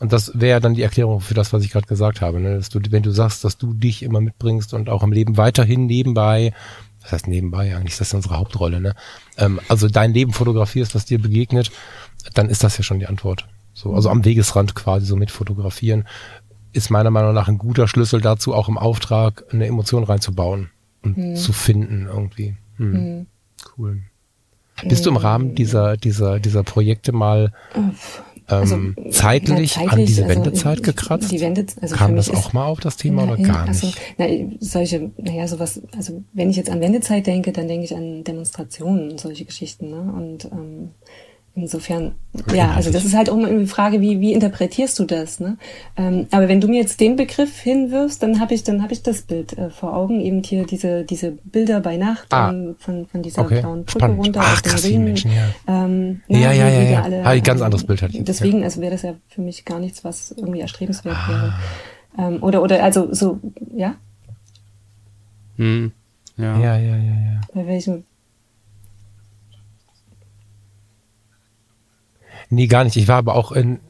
Und das wäre dann die Erklärung für das, was ich gerade gesagt habe. Ne? Dass du, wenn du sagst, dass du dich immer mitbringst und auch im Leben weiterhin nebenbei, das heißt nebenbei eigentlich, das ist unsere Hauptrolle, ne? Ähm, also dein Leben fotografierst, was dir begegnet, dann ist das ja schon die Antwort. So, also am Wegesrand quasi so mit fotografieren, ist meiner Meinung nach ein guter Schlüssel dazu, auch im Auftrag eine Emotion reinzubauen und hm. zu finden irgendwie. Hm. Hm. Cool. Bist du im Rahmen dieser, dieser, dieser Projekte mal also, ähm, zeitlich, zeitlich, an diese also Wendezeit gekratzt? Die Wende, also Kam das auch mal auf das Thema na, oder gar also, nicht? Na, solche, naja, sowas, also wenn ich jetzt an Wendezeit denke, dann denke ich an Demonstrationen und solche Geschichten, ne? Und ähm, Insofern, ja, also das ist halt auch immer die Frage, wie, wie interpretierst du das, ne? Ähm, aber wenn du mir jetzt den Begriff hinwirfst, dann habe ich, dann habe ich das Bild äh, vor Augen, eben hier diese, diese Bilder bei Nacht ah. ähm, von, von dieser okay. blauen Brücke Spannend. runter Ach, krass, die Menschen, ja. Ähm, ja, ja, ja, ja, ja. Alle, ah, ganz anderes Bild hatte ich. Deswegen, ja. also wäre das ja für mich gar nichts, was irgendwie erstrebenswert ah. wäre. Ähm, oder, oder, also so, ja? Hm. Ja. ja, ja, ja, ja. Bei welchem Nee, gar nicht. Ich war aber auch in,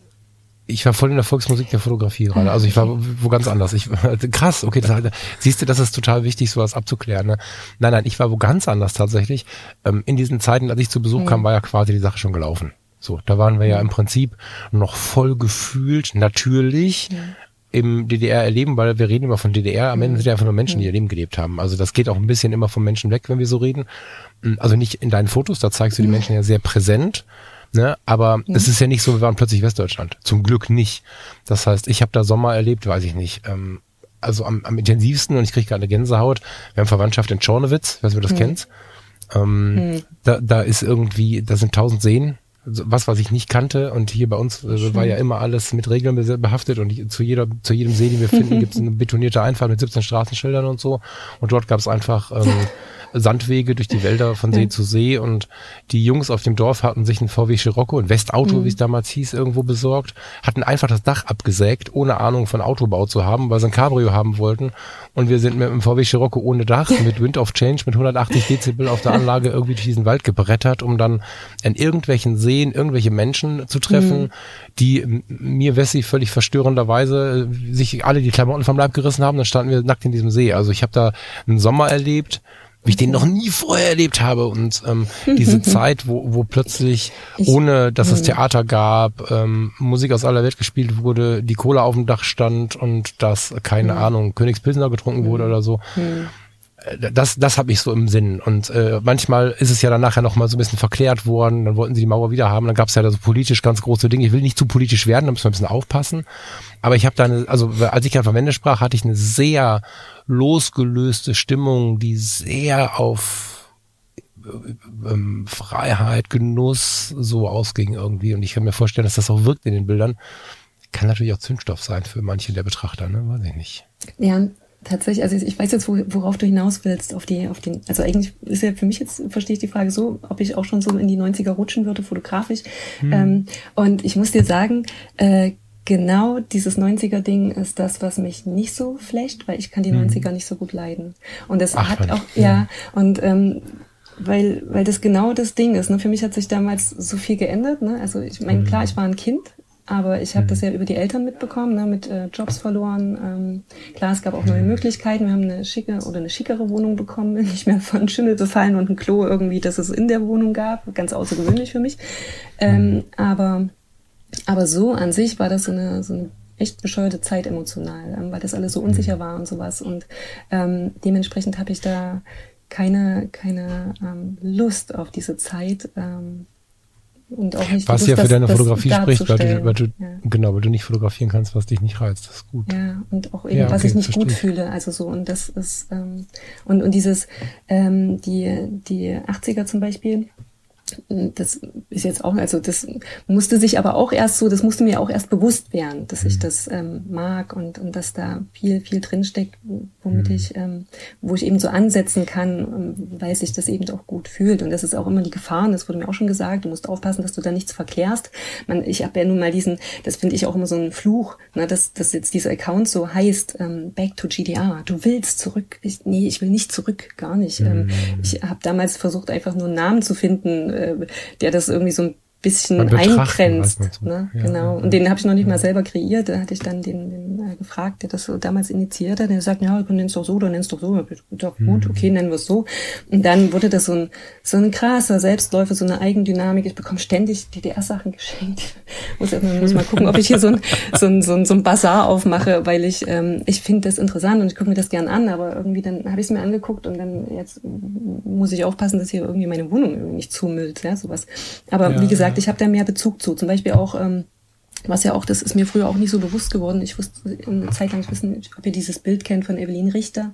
ich war voll in der Volksmusik der Fotografie gerade. Also ich war wo ganz anders. Ich, krass, okay, das, siehst du, das ist total wichtig, sowas abzuklären. Ne? Nein, nein, ich war wo ganz anders tatsächlich. Ähm, in diesen Zeiten, als ich zu Besuch mhm. kam, war ja quasi die Sache schon gelaufen. So, da waren wir ja im Prinzip noch voll gefühlt, natürlich. Mhm. im DDR-Erleben, weil wir reden immer von DDR, am Ende sind ja einfach nur Menschen, die ihr Leben gelebt haben. Also das geht auch ein bisschen immer vom Menschen weg, wenn wir so reden. Also nicht in deinen Fotos, da zeigst du die Menschen ja sehr präsent, Ne? Aber ja. es ist ja nicht so, wir waren plötzlich Westdeutschland. Zum Glück nicht. Das heißt, ich habe da Sommer erlebt, weiß ich nicht. Ähm, also am, am intensivsten und ich kriege gerade eine Gänsehaut. Wir haben Verwandtschaft in Schornewitz, weißt du, das mhm. kennst. Ähm, mhm. da, da ist irgendwie, da sind tausend Seen, was, was ich nicht kannte. Und hier bei uns äh, war ja immer alles mit Regeln behaftet und zu jeder, zu jedem See, den wir finden, gibt es eine betonierte Einfahrt mit 17 Straßenschildern und so. Und dort gab es einfach ähm, Sandwege durch die Wälder von See zu See und die Jungs auf dem Dorf hatten sich ein VW Scirocco, ein Westauto, mhm. wie es damals hieß, irgendwo besorgt, hatten einfach das Dach abgesägt, ohne Ahnung von Autobau zu haben, weil sie ein Cabrio haben wollten und wir sind mit einem VW Scirocco ohne Dach, mit Wind of Change, mit 180 Dezibel auf der Anlage irgendwie durch diesen Wald gebrettert, um dann in irgendwelchen Seen irgendwelche Menschen zu treffen, mhm. die mir Wessi völlig verstörenderweise sich alle die Klamotten vom Leib gerissen haben, dann standen wir nackt in diesem See. Also ich habe da einen Sommer erlebt, wie ich den noch nie vorher erlebt habe. Und ähm, diese Zeit, wo, wo plötzlich, ich, ohne dass es Theater gab, ähm, Musik aus aller Welt gespielt wurde, die Kohle auf dem Dach stand und dass, keine Ahnung, Königspilsner getrunken wurde oder so. Äh, das, das habe ich so im Sinn. Und äh, manchmal ist es ja dann nachher noch mal so ein bisschen verklärt worden. Dann wollten sie die Mauer wieder haben. Dann gab es ja da so politisch ganz große Dinge. Ich will nicht zu politisch werden, da müssen wir ein bisschen aufpassen. Aber ich habe da eine, also als ich einfach Wende sprach, hatte ich eine sehr losgelöste Stimmung, die sehr auf äh, ähm, Freiheit, Genuss so ausging irgendwie. Und ich kann mir vorstellen, dass das auch wirkt in den Bildern. Kann natürlich auch Zündstoff sein für manche der Betrachter, ne? Weiß ich nicht. Ja, tatsächlich, also ich weiß jetzt, worauf du hinaus willst, auf die, auf den, also eigentlich ist ja für mich jetzt, verstehe ich die Frage so, ob ich auch schon so in die 90er rutschen würde, fotografisch. Hm. Ähm, und ich muss dir sagen, äh, genau dieses 90er-Ding ist das, was mich nicht so flecht, weil ich kann die hm. 90er nicht so gut leiden. Und das Ach, hat auch, ja, ja, und ähm, weil, weil das genau das Ding ist. Ne? Für mich hat sich damals so viel geändert. Ne? Also ich meine, hm. klar, ich war ein Kind, aber ich habe das mhm. ja über die Eltern mitbekommen, ne, mit äh, Jobs verloren. Ähm, klar, es gab auch neue mhm. Möglichkeiten. Wir haben eine schicke oder eine schickere Wohnung bekommen, nicht mehr von Schimmel befallen und ein Klo irgendwie, das es in der Wohnung gab. Ganz außergewöhnlich für mich. Ähm, mhm. aber, aber so an sich war das so eine, so eine echt bescheuerte Zeit emotional, ähm, weil das alles so unsicher war und sowas. Und ähm, dementsprechend habe ich da keine, keine ähm, Lust auf diese Zeit. Ähm, und auch nicht was ja für das, deine Fotografie spricht, weil du, weil du ja. genau, weil du nicht fotografieren kannst, was dich nicht reizt. Das ist gut. Ja, und auch eben, ja, okay, was ich nicht gut fühle. Also so, und das ist, ähm, und, und dieses, ähm, die, die 80er zum Beispiel, das ist jetzt auch, also das musste sich aber auch erst so, das musste mir auch erst bewusst werden, dass ich mhm. das ähm, mag und, und dass da viel, viel drinsteckt, womit mhm. ich, ähm, wo ich eben so ansetzen kann, ähm, weil sich das eben auch gut fühlt. Und das ist auch immer die Gefahr, das wurde mir auch schon gesagt, du musst aufpassen, dass du da nichts verklärst. Man, ich habe ja nun mal diesen, das finde ich auch immer so ein Fluch, ne, dass, dass jetzt dieser Account so heißt, ähm, back to GDR, du willst zurück. Ich, nee, ich will nicht zurück, gar nicht. Ähm, mhm. Ähm, ich habe damals versucht, einfach nur einen Namen zu finden, äh, der das irgendwie so ein bisschen eingrenzt. Ne? Ja, genau. Und den habe ich noch nicht mal selber kreiert. Da hatte ich dann den, den äh, gefragt, der das so damals initiiert hat. Der sagt, ja, du nennst doch so, du nennst doch so. Dachte, gut, mhm. okay, nennen wir es so. Und dann wurde das so ein, so ein krasser Selbstläufer, so eine Eigendynamik. Ich bekomme ständig DDR-Sachen geschenkt. muss, muss mal gucken, ob ich hier so ein, so ein, so ein, so ein Bazar aufmache, weil ich, ähm, ich finde das interessant und ich gucke mir das gern an, aber irgendwie dann habe ich es mir angeguckt und dann jetzt muss ich aufpassen, dass hier irgendwie meine Wohnung irgendwie nicht zumüllt, ja, sowas. Aber ja, wie gesagt, gesagt, ich habe da mehr Bezug zu. Zum Beispiel auch, ähm, was ja auch, das ist mir früher auch nicht so bewusst geworden. Ich wusste eine Zeit lang, ich wissen, ob ihr dieses Bild kennt von Evelyn Richter,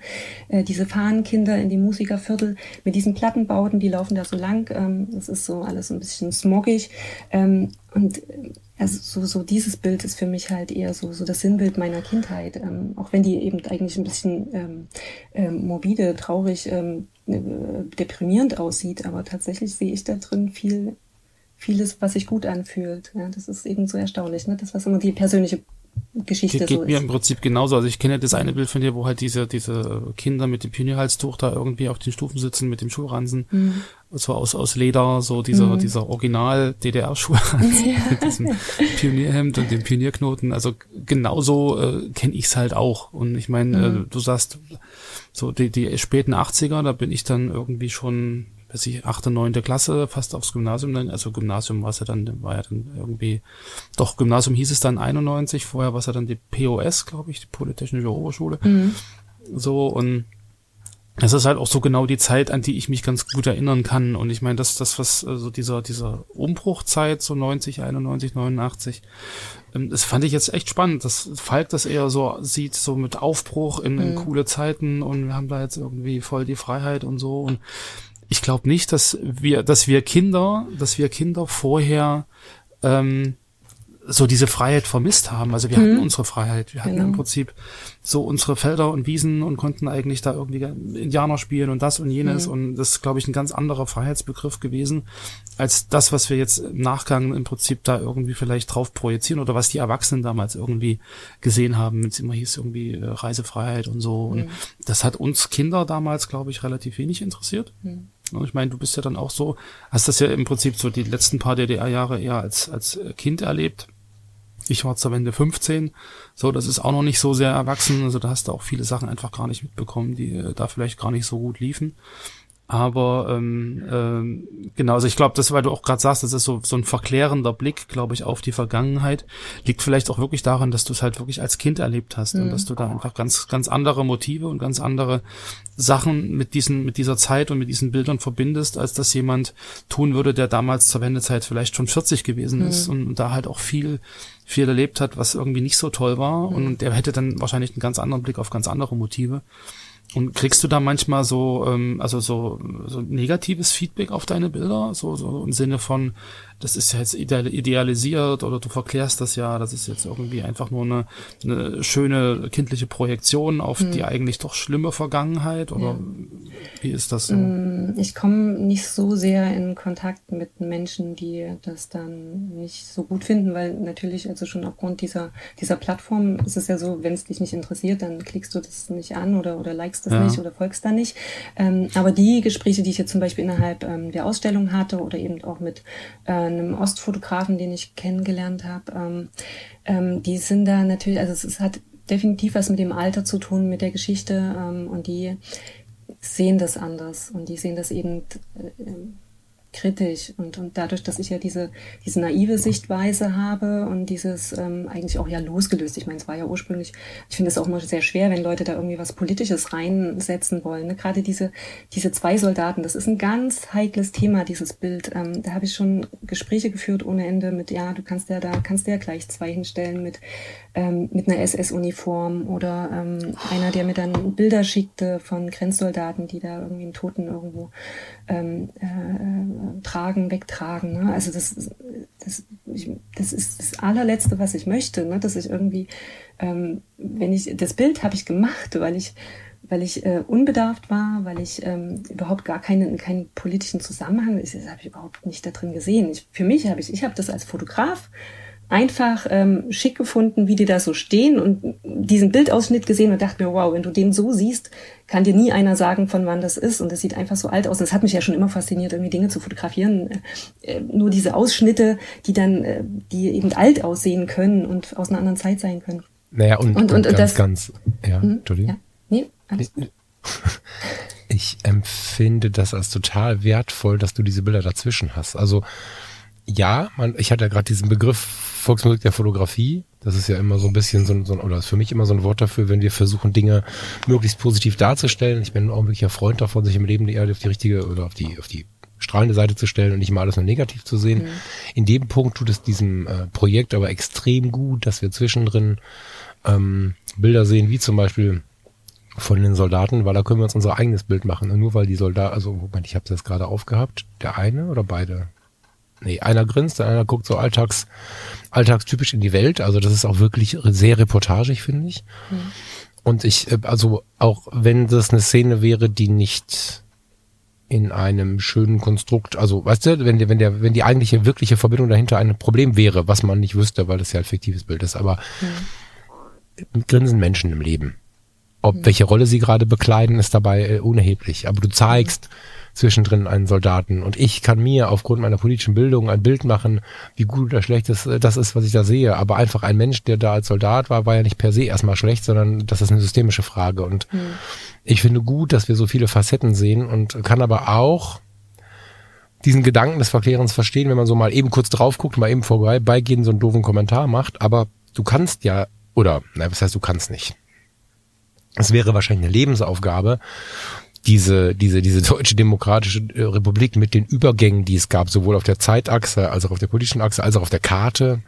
äh, diese Fahnenkinder in dem Musikerviertel mit diesen Plattenbauten, die laufen da so lang. Ähm, das ist so alles ein bisschen smoggig. Ähm, und äh, also so, so dieses Bild ist für mich halt eher so, so das Sinnbild meiner Kindheit. Ähm, auch wenn die eben eigentlich ein bisschen ähm, ähm, morbide, traurig, ähm, äh, deprimierend aussieht, aber tatsächlich sehe ich da drin viel vieles, was sich gut anfühlt. Ja, das ist eben so erstaunlich, ne? Das was immer die persönliche Geschichte geht, so geht mir im Prinzip genauso. Also ich kenne das eine Bild von dir, wo halt diese, diese Kinder mit dem Pionierhalstuch da irgendwie auf den Stufen sitzen mit dem Schulransen. Mhm. So aus, aus Leder, so dieser, mhm. dieser Original DDR-Schulransen ja. mit diesem Pionierhemd und dem Pionierknoten. Also genauso äh, kenne ich es halt auch. Und ich meine, mhm. äh, du sagst, so die, die späten 80er, da bin ich dann irgendwie schon weiß ich, achte, neunte Klasse, fast aufs Gymnasium dann, also Gymnasium war es ja dann, war ja dann irgendwie, doch, Gymnasium hieß es dann 91, vorher war es ja dann die POS, glaube ich, die Polytechnische Oberschule. Mhm. So, und das ist halt auch so genau die Zeit, an die ich mich ganz gut erinnern kann. Und ich meine, das, das, was, also dieser, dieser Umbruchzeit, so 90, 91, 89, das fand ich jetzt echt spannend, dass Falk das eher so sieht, so mit Aufbruch in, in mhm. coole Zeiten und wir haben da jetzt irgendwie voll die Freiheit und so. Und ich glaube nicht, dass wir, dass wir Kinder, dass wir Kinder vorher ähm, so diese Freiheit vermisst haben. Also wir mhm. hatten unsere Freiheit. Wir hatten genau. im Prinzip so unsere Felder und Wiesen und konnten eigentlich da irgendwie Indianer spielen und das und jenes. Mhm. Und das ist, glaube ich, ein ganz anderer Freiheitsbegriff gewesen, als das, was wir jetzt im Nachgang im Prinzip da irgendwie vielleicht drauf projizieren oder was die Erwachsenen damals irgendwie gesehen haben, wenn es immer hieß, irgendwie äh, Reisefreiheit und so. Und mhm. das hat uns Kinder damals, glaube ich, relativ wenig interessiert. Mhm. Ich meine, du bist ja dann auch so, hast das ja im Prinzip so die letzten paar DDR-Jahre eher als, als Kind erlebt Ich war zur Wende 15. So, das ist auch noch nicht so sehr erwachsen. Also da hast du auch viele Sachen einfach gar nicht mitbekommen, die äh, da vielleicht gar nicht so gut liefen. Aber ähm, ähm, genau, also ich glaube, das, weil du auch gerade sagst, das ist so, so ein verklärender Blick, glaube ich, auf die Vergangenheit, liegt vielleicht auch wirklich daran, dass du es halt wirklich als Kind erlebt hast mhm. und dass du da einfach ganz, ganz andere Motive und ganz andere Sachen mit diesen, mit dieser Zeit und mit diesen Bildern verbindest, als das jemand tun würde, der damals zur Wendezeit vielleicht schon 40 gewesen ist mhm. und, und da halt auch viel viel erlebt hat, was irgendwie nicht so toll war. Mhm. Und der hätte dann wahrscheinlich einen ganz anderen Blick auf ganz andere Motive. Und kriegst du da manchmal so, ähm, also so, so negatives Feedback auf deine Bilder? So, so im Sinne von, das ist ja jetzt idealisiert oder du verklärst das ja, das ist jetzt irgendwie einfach nur eine, eine schöne kindliche Projektion auf hm. die eigentlich doch schlimme Vergangenheit oder ja. wie ist das so? Mm, ich komme nicht so sehr in Kontakt mit Menschen, die das dann nicht so gut finden, weil natürlich, also schon aufgrund dieser, dieser Plattform ist es ja so, wenn es dich nicht interessiert, dann klickst du das nicht an oder, oder likest das ja. nicht oder folgst da nicht. Ähm, aber die Gespräche, die ich jetzt zum Beispiel innerhalb ähm, der Ausstellung hatte oder eben auch mit äh, einem Ostfotografen, den ich kennengelernt habe, ähm, ähm, die sind da natürlich, also es, es, hat definitiv was mit dem Alter zu tun, mit der Geschichte ähm, und die sehen das anders und die sehen das eben äh, kritisch und, und dadurch, dass ich ja diese, diese naive Sichtweise habe und dieses ähm, eigentlich auch ja losgelöst, ich meine, es war ja ursprünglich, ich finde es auch immer sehr schwer, wenn Leute da irgendwie was Politisches reinsetzen wollen. Ne? Gerade diese, diese zwei Soldaten, das ist ein ganz heikles Thema, dieses Bild. Ähm, da habe ich schon Gespräche geführt ohne Ende mit, ja, du kannst ja da, kannst ja gleich zwei hinstellen mit, ähm, mit einer SS-Uniform oder ähm, einer, der mir dann Bilder schickte von Grenzsoldaten, die da irgendwie einen Toten irgendwo ähm, äh, tragen, wegtragen. Ne? Also das, das, ich, das ist das allerletzte, was ich möchte, ne? dass ich irgendwie, ähm, wenn ich das Bild habe ich gemacht, weil ich weil ich äh, unbedarft war, weil ich ähm, überhaupt gar keinen, keinen politischen Zusammenhang, das, das habe ich überhaupt nicht da drin gesehen. Ich, für mich habe ich, ich habe das als Fotograf einfach ähm, schick gefunden, wie die da so stehen und diesen Bildausschnitt gesehen und dachte mir, wow, wenn du den so siehst, kann dir nie einer sagen, von wann das ist. Und das sieht einfach so alt aus. Und das hat mich ja schon immer fasziniert, irgendwie Dinge zu fotografieren. Äh, nur diese Ausschnitte, die dann, äh, die eben alt aussehen können und aus einer anderen Zeit sein können. Naja, und, und, und, und ganz, das, ganz, ja, hm, Entschuldigung. Ja, nee, alles gut. Ich empfinde das als total wertvoll, dass du diese Bilder dazwischen hast. Also, ja, man, ich hatte ja gerade diesen Begriff Volksmusik der Fotografie. Das ist ja immer so ein bisschen so ein, so ein, oder ist für mich immer so ein Wort dafür, wenn wir versuchen, Dinge möglichst positiv darzustellen. Ich bin auch wirklich ein Freund davon, sich im Leben eher auf die richtige oder auf die, auf die strahlende Seite zu stellen und nicht mal alles nur negativ zu sehen. Mhm. In dem Punkt tut es diesem äh, Projekt aber extrem gut, dass wir zwischendrin ähm, Bilder sehen, wie zum Beispiel von den Soldaten, weil da können wir uns unser eigenes Bild machen. Und nur weil die Soldaten, also Moment, ich habe das gerade aufgehabt, der eine oder beide? Nee, einer grinst, einer guckt so alltags, alltagstypisch in die Welt. Also das ist auch wirklich sehr reportagig, finde ich. Mhm. Und ich, äh, also auch wenn das eine Szene wäre, die nicht in einem schönen Konstrukt, also weißt du, wenn, wenn der, wenn die eigentliche wirkliche Verbindung dahinter ein Problem wäre, was man nicht wüsste, weil das ja ein fiktives Bild ist, aber mhm. grinsen Menschen im Leben. Ob mhm. welche Rolle sie gerade bekleiden, ist dabei äh, unerheblich. Aber du zeigst, mhm zwischendrin einen Soldaten. Und ich kann mir aufgrund meiner politischen Bildung ein Bild machen, wie gut oder schlecht das, das ist, was ich da sehe. Aber einfach ein Mensch, der da als Soldat war, war ja nicht per se erstmal schlecht, sondern das ist eine systemische Frage. Und mhm. ich finde gut, dass wir so viele Facetten sehen und kann aber auch diesen Gedanken des Verklärens verstehen, wenn man so mal eben kurz drauf guckt, mal eben vorbeigehen, so einen doofen Kommentar macht. Aber du kannst ja, oder, na, was heißt, du kannst nicht. Es wäre wahrscheinlich eine Lebensaufgabe, diese, diese, diese deutsche demokratische äh, Republik mit den Übergängen, die es gab, sowohl auf der Zeitachse als auch auf der politischen Achse, als auch auf der Karte.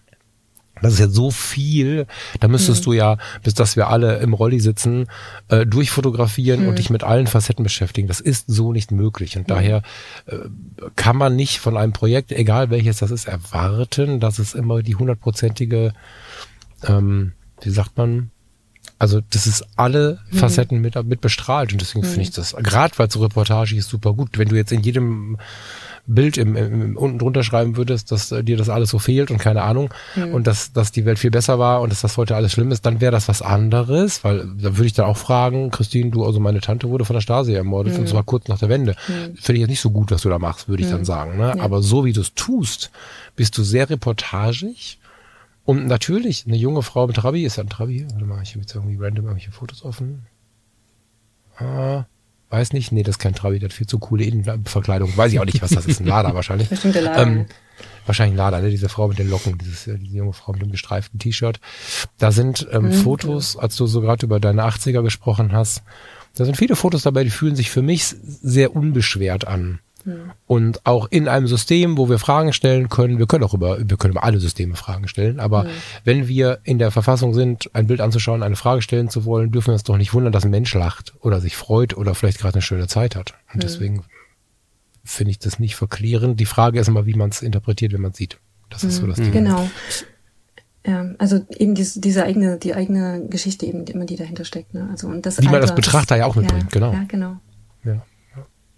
Das ist ja so viel, da müsstest mhm. du ja, bis dass wir alle im Rolli sitzen, äh, durchfotografieren mhm. und dich mit allen Facetten beschäftigen. Das ist so nicht möglich. Und mhm. daher äh, kann man nicht von einem Projekt, egal welches das ist, erwarten, dass es immer die hundertprozentige, ähm, wie sagt man, also das ist alle mhm. Facetten mit, mit bestrahlt und deswegen mhm. finde ich das, gerade weil so Reportage ist, super gut. Wenn du jetzt in jedem Bild im, im, unten drunter schreiben würdest, dass äh, dir das alles so fehlt und keine Ahnung mhm. und dass, dass die Welt viel besser war und dass das heute alles schlimm ist, dann wäre das was anderes, weil da würde ich dann auch fragen, Christine, du, also meine Tante wurde von der Stasi ermordet mhm. und zwar kurz nach der Wende. Mhm. Finde ich jetzt nicht so gut, was du da machst, würde ich dann mhm. sagen. Ne? Ja. Aber so wie du es tust, bist du sehr reportagig Und natürlich, eine junge Frau mit Trabi, ist ja ein Trabi, warte mal, ich habe jetzt irgendwie random irgendwelche Fotos offen. Ah, weiß nicht, nee, das ist kein Trabi, der hat viel zu coole Innenverkleidung. Weiß ich auch nicht, was das ist, ein Lader wahrscheinlich. Bestimmt der Lader. Ähm, wahrscheinlich ein Lader, ne? diese Frau mit den Locken, dieses, äh, diese junge Frau mit dem gestreiften T-Shirt. Da sind ähm, mhm. Fotos, als du so gerade über deine 80er gesprochen hast, da sind viele Fotos dabei, die fühlen sich für mich sehr unbeschwert an. Und auch in einem System, wo wir Fragen stellen können, wir können auch über, wir können über alle Systeme Fragen stellen, aber mhm. wenn wir in der Verfassung sind, ein Bild anzuschauen, eine Frage stellen zu wollen, dürfen wir uns doch nicht wundern, dass ein Mensch lacht oder sich freut oder vielleicht gerade eine schöne Zeit hat. Und mhm. deswegen finde ich das nicht verklärend. Die Frage ist immer, wie man es interpretiert, wenn man es sieht. Das ist so das Ding. Genau. Ja, also eben diese, diese eigene, die eigene Geschichte eben immer, die dahinter steckt. Ne? Also und das wie man Alter, als Betrachter ja auch mitbringt, ja, genau. Ja, genau. Ja.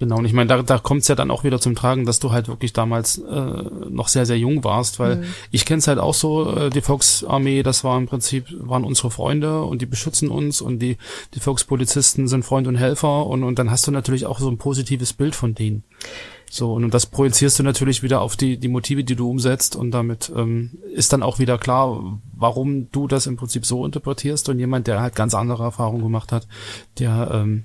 Genau, und ich meine, da, da kommt es ja dann auch wieder zum Tragen, dass du halt wirklich damals äh, noch sehr, sehr jung warst, weil mhm. ich kenne es halt auch so, äh, die Volksarmee, das war im Prinzip, waren unsere Freunde und die beschützen uns und die, die Volkspolizisten sind Freund und Helfer und, und dann hast du natürlich auch so ein positives Bild von denen. So, und, und das projizierst du natürlich wieder auf die, die Motive, die du umsetzt und damit ähm, ist dann auch wieder klar, warum du das im Prinzip so interpretierst und jemand, der halt ganz andere Erfahrungen gemacht hat, der ähm,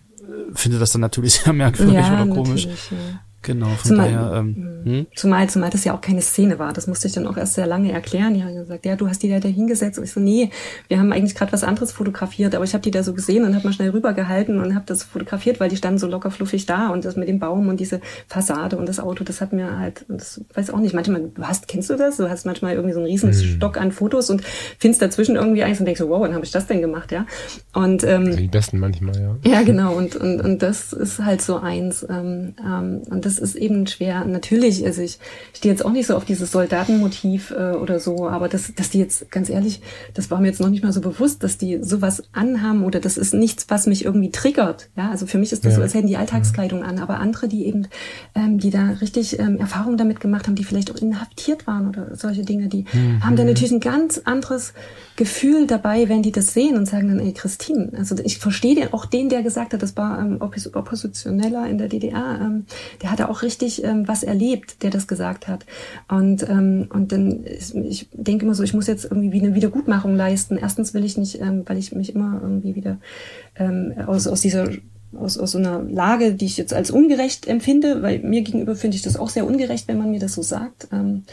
finde das dann natürlich sehr merkwürdig ja, oder komisch. Ja. Genau, von zumal, daher. Ähm, hm? zumal, zumal das ja auch keine Szene war. Das musste ich dann auch erst sehr lange erklären. Die haben gesagt, ja, du hast die da hingesetzt. Und ich so, nee, wir haben eigentlich gerade was anderes fotografiert, aber ich habe die da so gesehen und habe mal schnell rübergehalten und habe das fotografiert, weil die standen so locker fluffig da und das mit dem Baum und diese Fassade und das Auto, das hat mir halt, das weiß auch nicht, manchmal, du hast, kennst du das? Du hast manchmal irgendwie so einen riesen hm. Stock an Fotos und findest dazwischen irgendwie eins und denkst so, wow, wann habe ich das denn gemacht, ja? Und ähm, die besten manchmal, ja. Ja, genau. Und, und, und das ist halt so eins. Ähm, ähm, und das ist eben schwer. Natürlich, also ich stehe jetzt auch nicht so auf dieses Soldatenmotiv äh, oder so, aber das, dass die jetzt, ganz ehrlich, das war mir jetzt noch nicht mal so bewusst, dass die sowas anhaben oder das ist nichts, was mich irgendwie triggert. Ja, also für mich ist das ja. so, als hätten die Alltagskleidung an, aber andere, die eben, ähm, die da richtig ähm, Erfahrungen damit gemacht haben, die vielleicht auch inhaftiert waren oder solche Dinge, die mhm. haben da natürlich ein ganz anderes Gefühl dabei, wenn die das sehen und sagen dann, ey, Christine, also ich verstehe den, auch den, der gesagt hat, das war ähm, Oppositioneller in der DDR, ähm, der hatte auch richtig ähm, was erlebt, der das gesagt hat. Und, ähm, und dann, ist, ich denke immer so, ich muss jetzt irgendwie wie eine Wiedergutmachung leisten. Erstens will ich nicht, ähm, weil ich mich immer irgendwie wieder ähm, aus, aus dieser aus, aus so einer Lage, die ich jetzt als ungerecht empfinde, weil mir gegenüber finde ich das auch sehr ungerecht, wenn man mir das so sagt, ähm,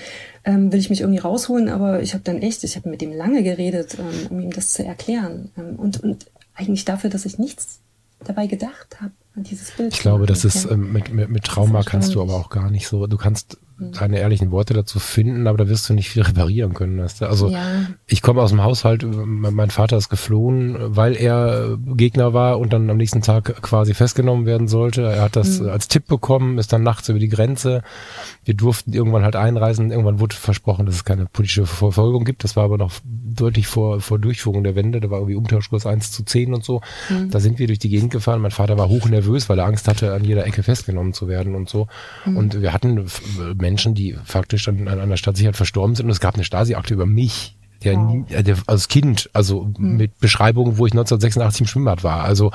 ähm, will ich mich irgendwie rausholen, aber ich habe dann echt, ich habe mit dem lange geredet, ähm, um ihm das zu erklären. Ähm, und, und eigentlich dafür, dass ich nichts dabei gedacht habe, dieses Bild. Ich glaube, das ist ähm, mit, mit, mit Trauma kannst du aber auch gar nicht so, du kannst deine ehrlichen Worte dazu finden, aber da wirst du nicht viel reparieren können. Weißt du? Also ja. ich komme aus dem Haushalt, mein Vater ist geflohen, weil er Gegner war und dann am nächsten Tag quasi festgenommen werden sollte. Er hat das mhm. als Tipp bekommen, ist dann nachts über die Grenze. Wir durften irgendwann halt einreisen. Irgendwann wurde versprochen, dass es keine politische Verfolgung gibt. Das war aber noch deutlich vor, vor Durchführung der Wende. Da war irgendwie Umtauschkurs 1 zu 10 und so. Mhm. Da sind wir durch die Gegend gefahren. Mein Vater war hochnervös, weil er Angst hatte, an jeder Ecke festgenommen zu werden und so. Mhm. Und wir hatten Menschen, die faktisch an, an einer Stadtsicherheit verstorben sind und es gab eine Stasi-Akte über mich. Der, wow. der als Kind, also hm. mit Beschreibungen, wo ich 1986 im Schwimmbad war, also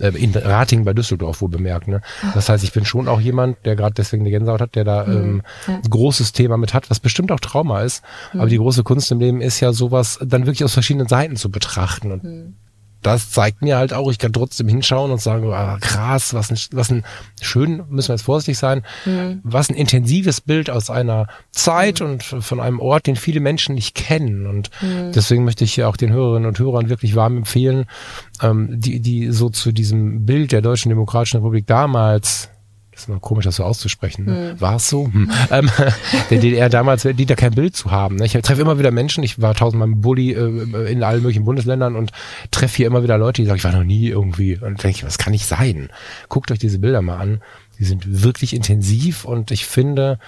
hm. äh, in Rating bei Düsseldorf, wo bemerkt. Ne? Das heißt, ich bin schon auch jemand, der gerade deswegen eine Gänsehaut hat, der da hm. ähm, ja. ein großes Thema mit hat, was bestimmt auch Trauma ist. Hm. Aber die große Kunst im Leben ist ja sowas dann wirklich aus verschiedenen Seiten zu betrachten. Und hm das zeigt mir halt auch, ich kann trotzdem hinschauen und sagen, ah, krass, was ein, was ein schön, müssen wir jetzt vorsichtig sein, mhm. was ein intensives Bild aus einer Zeit mhm. und von einem Ort, den viele Menschen nicht kennen. Und mhm. deswegen möchte ich hier auch den Hörerinnen und Hörern wirklich warm empfehlen, ähm, die, die so zu diesem Bild der Deutschen Demokratischen Republik damals ist immer komisch, das so auszusprechen. Ne? Hm. War es so? Hm. Ähm, der DDR damals, die da kein Bild zu haben. Ne? Ich treffe immer wieder Menschen, ich war tausendmal im Bulli äh, in allen möglichen Bundesländern und treffe hier immer wieder Leute, die sagen, ich war noch nie irgendwie. Und denke ich, was kann nicht sein? Guckt euch diese Bilder mal an. Die sind wirklich intensiv und ich finde,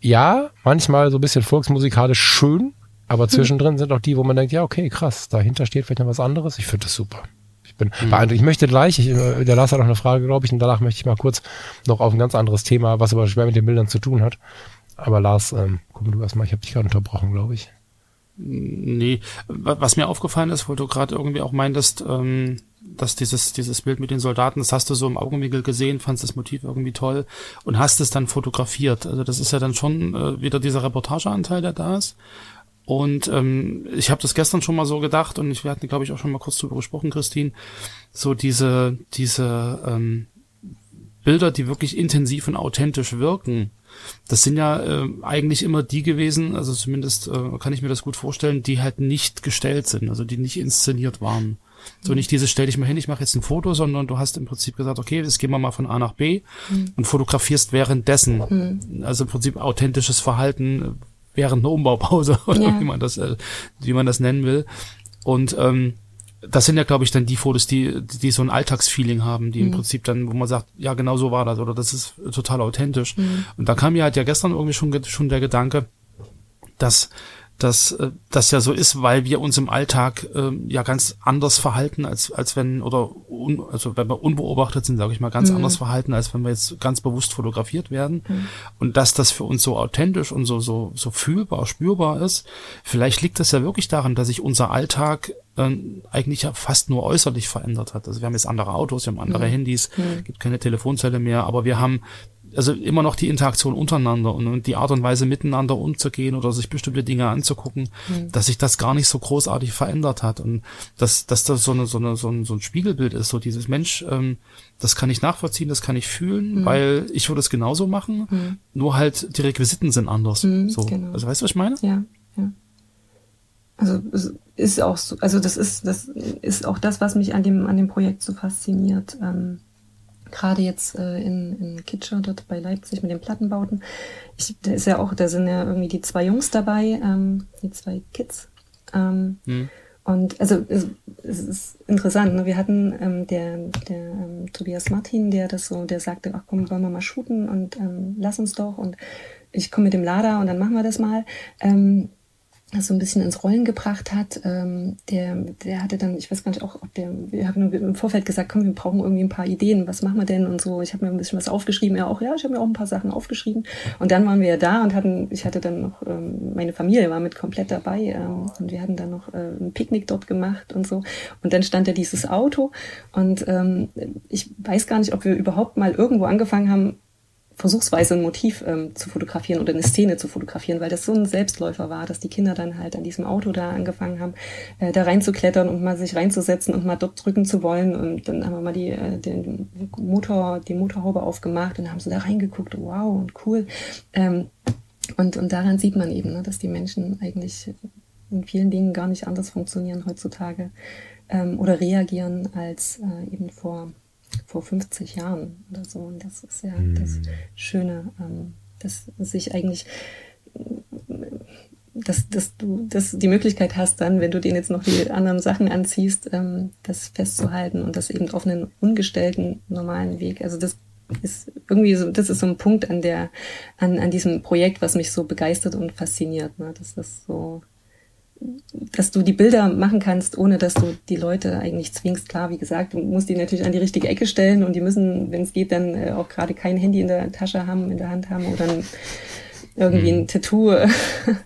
ja, manchmal so ein bisschen volksmusikalisch schön, aber hm. zwischendrin sind auch die, wo man denkt, ja, okay, krass, dahinter steht vielleicht noch was anderes. Ich finde das super bin mhm. Ich möchte gleich, ich, äh, der Lars hat noch eine Frage, glaube ich, und danach möchte ich mal kurz noch auf ein ganz anderes Thema, was aber schwer mit den Bildern zu tun hat. Aber Lars, ähm, guck du erstmal, ich habe dich gerade unterbrochen, glaube ich. Nee, was mir aufgefallen ist, wo du gerade irgendwie auch meintest, ähm, dass dieses, dieses Bild mit den Soldaten, das hast du so im Augenwinkel gesehen, fandst das Motiv irgendwie toll und hast es dann fotografiert. Also das ist ja dann schon äh, wieder dieser Reportageanteil, der da ist. Und ähm, ich habe das gestern schon mal so gedacht und ich, wir hatten, glaube ich, auch schon mal kurz drüber gesprochen, Christine, so diese, diese ähm, Bilder, die wirklich intensiv und authentisch wirken, das sind ja äh, eigentlich immer die gewesen, also zumindest äh, kann ich mir das gut vorstellen, die halt nicht gestellt sind, also die nicht inszeniert waren. So nicht dieses stell dich mal hin, ich mache jetzt ein Foto, sondern du hast im Prinzip gesagt, okay, jetzt gehen wir mal von A nach B mhm. und fotografierst währenddessen. Mhm. Also im Prinzip authentisches Verhalten während einer Umbaupause oder ja. wie man das, äh, wie man das nennen will. Und ähm, das sind ja, glaube ich, dann die Fotos, die, die so ein Alltagsfeeling haben, die mhm. im Prinzip dann, wo man sagt, ja, genau so war das oder das ist total authentisch. Mhm. Und da kam mir halt ja gestern irgendwie schon, schon der Gedanke, dass dass äh, das ja so ist, weil wir uns im Alltag äh, ja ganz anders verhalten, als, als wenn, oder un, also wenn wir unbeobachtet sind, sage ich mal, ganz mhm. anders verhalten, als wenn wir jetzt ganz bewusst fotografiert werden. Mhm. Und dass das für uns so authentisch und so, so, so fühlbar, spürbar ist, vielleicht liegt das ja wirklich daran, dass sich unser Alltag äh, eigentlich ja fast nur äußerlich verändert hat. Also wir haben jetzt andere Autos, wir haben andere mhm. Handys, mhm. gibt keine Telefonzelle mehr, aber wir haben also immer noch die Interaktion untereinander und, und, die Art und Weise miteinander umzugehen oder sich bestimmte Dinge anzugucken, mhm. dass sich das gar nicht so großartig verändert hat und dass, dass das so, eine, so, eine, so, ein, so ein Spiegelbild ist, so dieses Mensch, ähm, das kann ich nachvollziehen, das kann ich fühlen, mhm. weil ich würde es genauso machen, mhm. nur halt die Requisiten sind anders. Mhm, so. Genau. Also weißt du, was ich meine? Ja, ja. Also ist auch so, also das ist, das ist auch das, was mich an dem, an dem Projekt so fasziniert. Ähm, gerade jetzt äh, in, in Kitscher dort bei Leipzig mit den Plattenbauten. Ich, da ist ja auch, da sind ja irgendwie die zwei Jungs dabei, ähm, die zwei Kids. Ähm, mhm. Und also es, es ist interessant. Ne? Wir hatten ähm, der, der ähm, Tobias Martin, der das so, der sagte, ach komm, wollen wir mal shooten und ähm, lass uns doch und ich komme mit dem Lader und dann machen wir das mal. Ähm, so ein bisschen ins Rollen gebracht hat. Ähm, der, der hatte dann, ich weiß gar nicht auch, ob der, wir haben im Vorfeld gesagt, komm, wir brauchen irgendwie ein paar Ideen, was machen wir denn und so. Ich habe mir ein bisschen was aufgeschrieben, er auch, ja, ich habe mir auch ein paar Sachen aufgeschrieben. Und dann waren wir ja da und hatten, ich hatte dann noch, ähm, meine Familie war mit komplett dabei ähm, und wir hatten dann noch äh, ein Picknick dort gemacht und so. Und dann stand ja dieses Auto und ähm, ich weiß gar nicht, ob wir überhaupt mal irgendwo angefangen haben, versuchsweise ein Motiv ähm, zu fotografieren oder eine Szene zu fotografieren, weil das so ein Selbstläufer war, dass die Kinder dann halt an diesem Auto da angefangen haben, äh, da reinzuklettern und mal sich reinzusetzen und mal dort drücken zu wollen. Und dann haben wir mal die, äh, den Motor, die Motorhaube aufgemacht und haben so da reingeguckt, wow und cool. Ähm, und, und daran sieht man eben, ne, dass die Menschen eigentlich in vielen Dingen gar nicht anders funktionieren heutzutage ähm, oder reagieren als äh, eben vor vor 50 Jahren oder so. Und das ist ja mhm. das Schöne, ähm, dass sich eigentlich dass, dass du dass die Möglichkeit hast, dann, wenn du den jetzt noch die anderen Sachen anziehst, ähm, das festzuhalten und das eben auf einen ungestellten, normalen Weg. Also das ist irgendwie so, das ist so ein Punkt an der, an, an diesem Projekt, was mich so begeistert und fasziniert, ne? dass das so dass du die Bilder machen kannst, ohne dass du die Leute eigentlich zwingst. Klar, wie gesagt, du musst die natürlich an die richtige Ecke stellen und die müssen, wenn es geht, dann äh, auch gerade kein Handy in der Tasche haben, in der Hand haben oder ein, irgendwie ein mhm. Tattoo, ein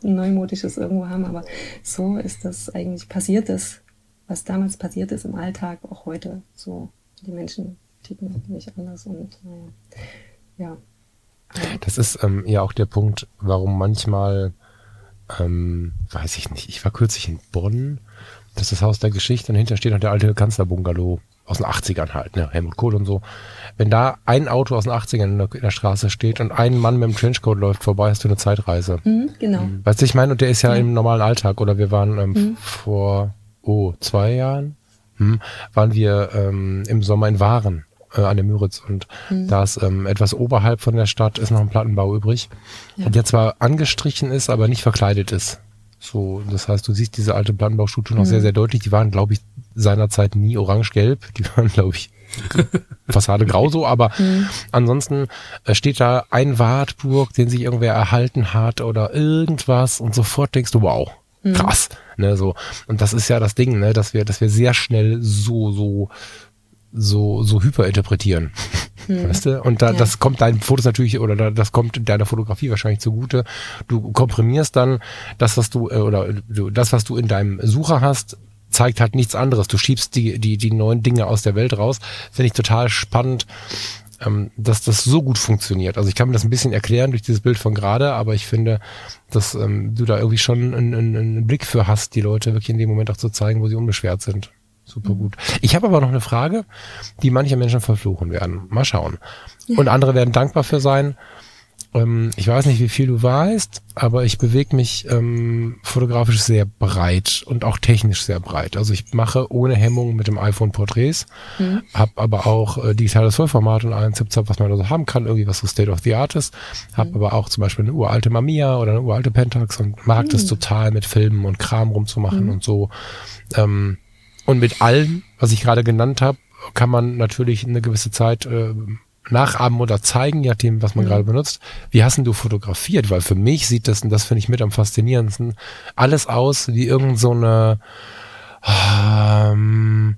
neumodisches irgendwo haben. Aber so ist das eigentlich passiert ist, was damals passiert ist im Alltag, auch heute so. Die Menschen ticken nicht anders und naja, ja. Das ist ähm, ja auch der Punkt, warum manchmal ähm, weiß ich nicht, ich war kürzlich in Bonn, das ist das Haus der Geschichte und hinter steht noch der alte Kanzlerbungalow aus den 80ern halt, ne, Helmut Kohl und so. Wenn da ein Auto aus den 80ern in der, in der Straße steht und ein Mann mit dem Trenchcoat läuft vorbei, hast du eine Zeitreise. Mhm, genau. Mhm. Weißt du, ich meine, und der ist ja, ja, im normalen Alltag, oder wir waren ähm, mhm. vor, oh, zwei Jahren, hm, waren wir ähm, im Sommer in Waren äh, an der Müritz und mhm. da ist ähm, etwas oberhalb von der Stadt ist noch ein Plattenbau übrig, ja. der zwar angestrichen ist, aber nicht verkleidet ist. So, das heißt, du siehst diese alte Plattenbaustruktur noch mhm. sehr, sehr deutlich. Die waren, glaube ich, seinerzeit nie orange-gelb. Die waren, glaube ich, Fassade grau so, aber mhm. ansonsten äh, steht da ein Wartburg, den sich irgendwer erhalten hat oder irgendwas und sofort denkst du, wow, mhm. krass, ne, so. Und das ist ja das Ding, ne, dass wir, dass wir sehr schnell so, so so, so hyperinterpretieren. Hm. Weißt du? Und da, ja. das kommt deinen Fotos natürlich, oder da, das kommt deiner Fotografie wahrscheinlich zugute. Du komprimierst dann das, was du, äh, oder du, das, was du in deinem Sucher hast, zeigt halt nichts anderes. Du schiebst die, die, die neuen Dinge aus der Welt raus. Finde ich total spannend ähm, dass das so gut funktioniert. Also ich kann mir das ein bisschen erklären durch dieses Bild von gerade, aber ich finde, dass ähm, du da irgendwie schon einen, einen, einen Blick für hast, die Leute wirklich in dem Moment auch zu zeigen, wo sie unbeschwert sind. Super gut. Ich habe aber noch eine Frage, die manche Menschen verfluchen werden. Mal schauen. Und andere werden dankbar für sein. Ähm, ich weiß nicht, wie viel du weißt, aber ich bewege mich ähm, fotografisch sehr breit und auch technisch sehr breit. Also ich mache ohne Hemmung mit dem iPhone Porträts, mhm. habe aber auch äh, digitales Vollformat und allen Zip-Zap, was man da so haben kann, irgendwie was so State of the Art ist. Habe mhm. aber auch zum Beispiel eine uralte Mamiya oder eine uralte Pentax und mag mhm. das total mit Filmen und Kram rumzumachen mhm. und so. Ähm, und mit allem, was ich gerade genannt habe, kann man natürlich eine gewisse Zeit äh, nachahmen oder zeigen, je nachdem, was man mhm. gerade benutzt. Wie hast denn du fotografiert? Weil für mich sieht das, und das finde ich mit am faszinierendsten, alles aus wie irgend so eine ähm,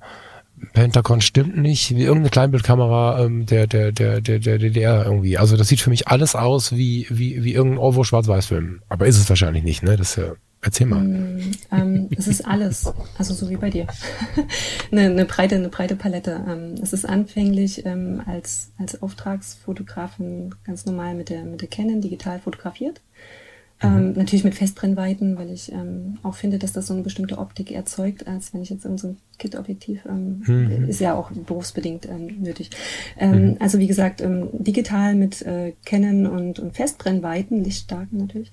Pentagon stimmt nicht, wie irgendeine Kleinbildkamera ähm, der, der, der, der, der DDR irgendwie. Also das sieht für mich alles aus wie, wie, wie irgendein Orwo Schwarz-Weiß-Film. Aber ist es wahrscheinlich nicht, ne? Das ist ja Erzähl mal. Mm, ähm, es ist alles, also so wie bei dir. eine, eine, breite, eine breite Palette. Ähm, es ist anfänglich ähm, als, als Auftragsfotografin ganz normal mit der, mit der Canon digital fotografiert. Ähm, mhm. natürlich mit Festbrennweiten, weil ich ähm, auch finde, dass das so eine bestimmte Optik erzeugt, als wenn ich jetzt in so ein Kit-Objektiv, ähm, mhm. ist ja auch berufsbedingt ähm, nötig. Ähm, mhm. Also wie gesagt, ähm, digital mit äh, Canon und, und Festbrennweiten, lichtstarken natürlich.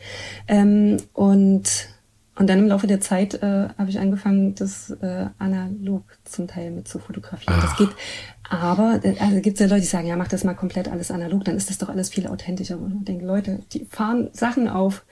Ähm, und und dann im Laufe der Zeit äh, habe ich angefangen, das äh, analog zum Teil mit zu fotografieren. Ach. Das geht, aber äh, also gibt es ja Leute, die sagen, ja, mach das mal komplett alles analog, dann ist das doch alles viel authentischer. Und ich denke, Leute, die fahren Sachen auf,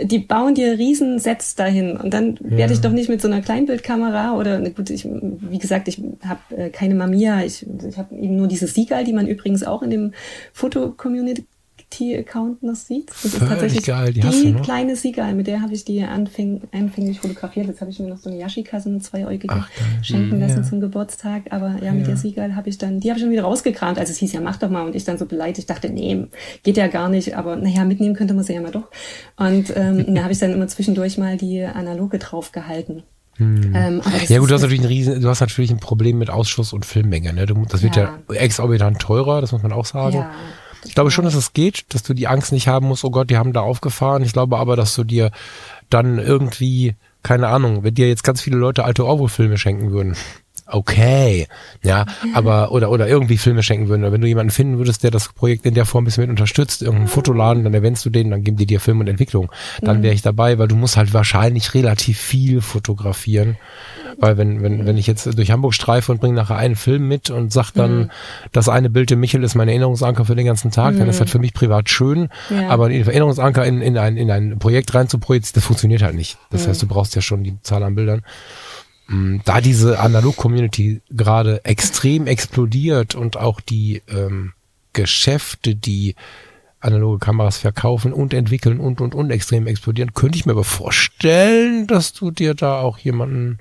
die bauen dir Riesensets dahin und dann ja. werde ich doch nicht mit so einer Kleinbildkamera oder gut, ich, wie gesagt, ich habe äh, keine Mamiya, ich, ich habe eben nur diese Seagull, die man übrigens auch in dem Foto-Community T-Account noch sieht. Das ist tatsächlich geil. die, die kleine Siegal, mit der habe ich die anfäng, anfänglich fotografiert. Jetzt habe ich mir noch so eine Yashika, so eine zweieugige, Ach, schenken mhm, lassen ja. zum Geburtstag. Aber ja, mit ja. der Siegal habe ich dann, die habe ich schon wieder rausgekramt. Also es hieß ja, mach doch mal. Und ich dann so beleidigt dachte, nee, geht ja gar nicht. Aber naja, mitnehmen könnte man sie ja mal doch. Und ähm, da habe ich dann immer zwischendurch mal die analoge draufgehalten. Hm. Ähm, ja gut, du hast natürlich ein riesen, du hast natürlich ein Problem mit Ausschuss und Filmmenge. Ne? Das wird ja, ja exorbitant teurer, das muss man auch sagen. Ja. Ich glaube schon, dass es geht, dass du die Angst nicht haben musst, oh Gott, die haben da aufgefahren. Ich glaube aber, dass du dir dann irgendwie, keine Ahnung, wenn dir jetzt ganz viele Leute alte Orwo-Filme schenken würden, okay, ja, aber oder oder irgendwie Filme schenken würden. Oder wenn du jemanden finden würdest, der das Projekt in der Form ein bisschen mit unterstützt, irgendeinen Fotoladen, dann erwähnst du den, dann geben die dir Film und Entwicklung. Dann mhm. wäre ich dabei, weil du musst halt wahrscheinlich relativ viel fotografieren. Weil wenn, wenn, wenn ich jetzt durch Hamburg streife und bringe nachher einen Film mit und sag dann, mhm. das eine Bild im Michel ist mein Erinnerungsanker für den ganzen Tag, mhm. dann ist das für mich privat schön. Ja. Aber einen Erinnerungsanker in, in, ein, in ein Projekt rein zu projizieren, das funktioniert halt nicht. Das mhm. heißt, du brauchst ja schon die Zahl an Bildern. Mm, da diese Analog-Community gerade extrem explodiert und auch die ähm, Geschäfte, die analoge Kameras verkaufen und entwickeln und und und extrem explodieren, könnte ich mir aber vorstellen, dass du dir da auch jemanden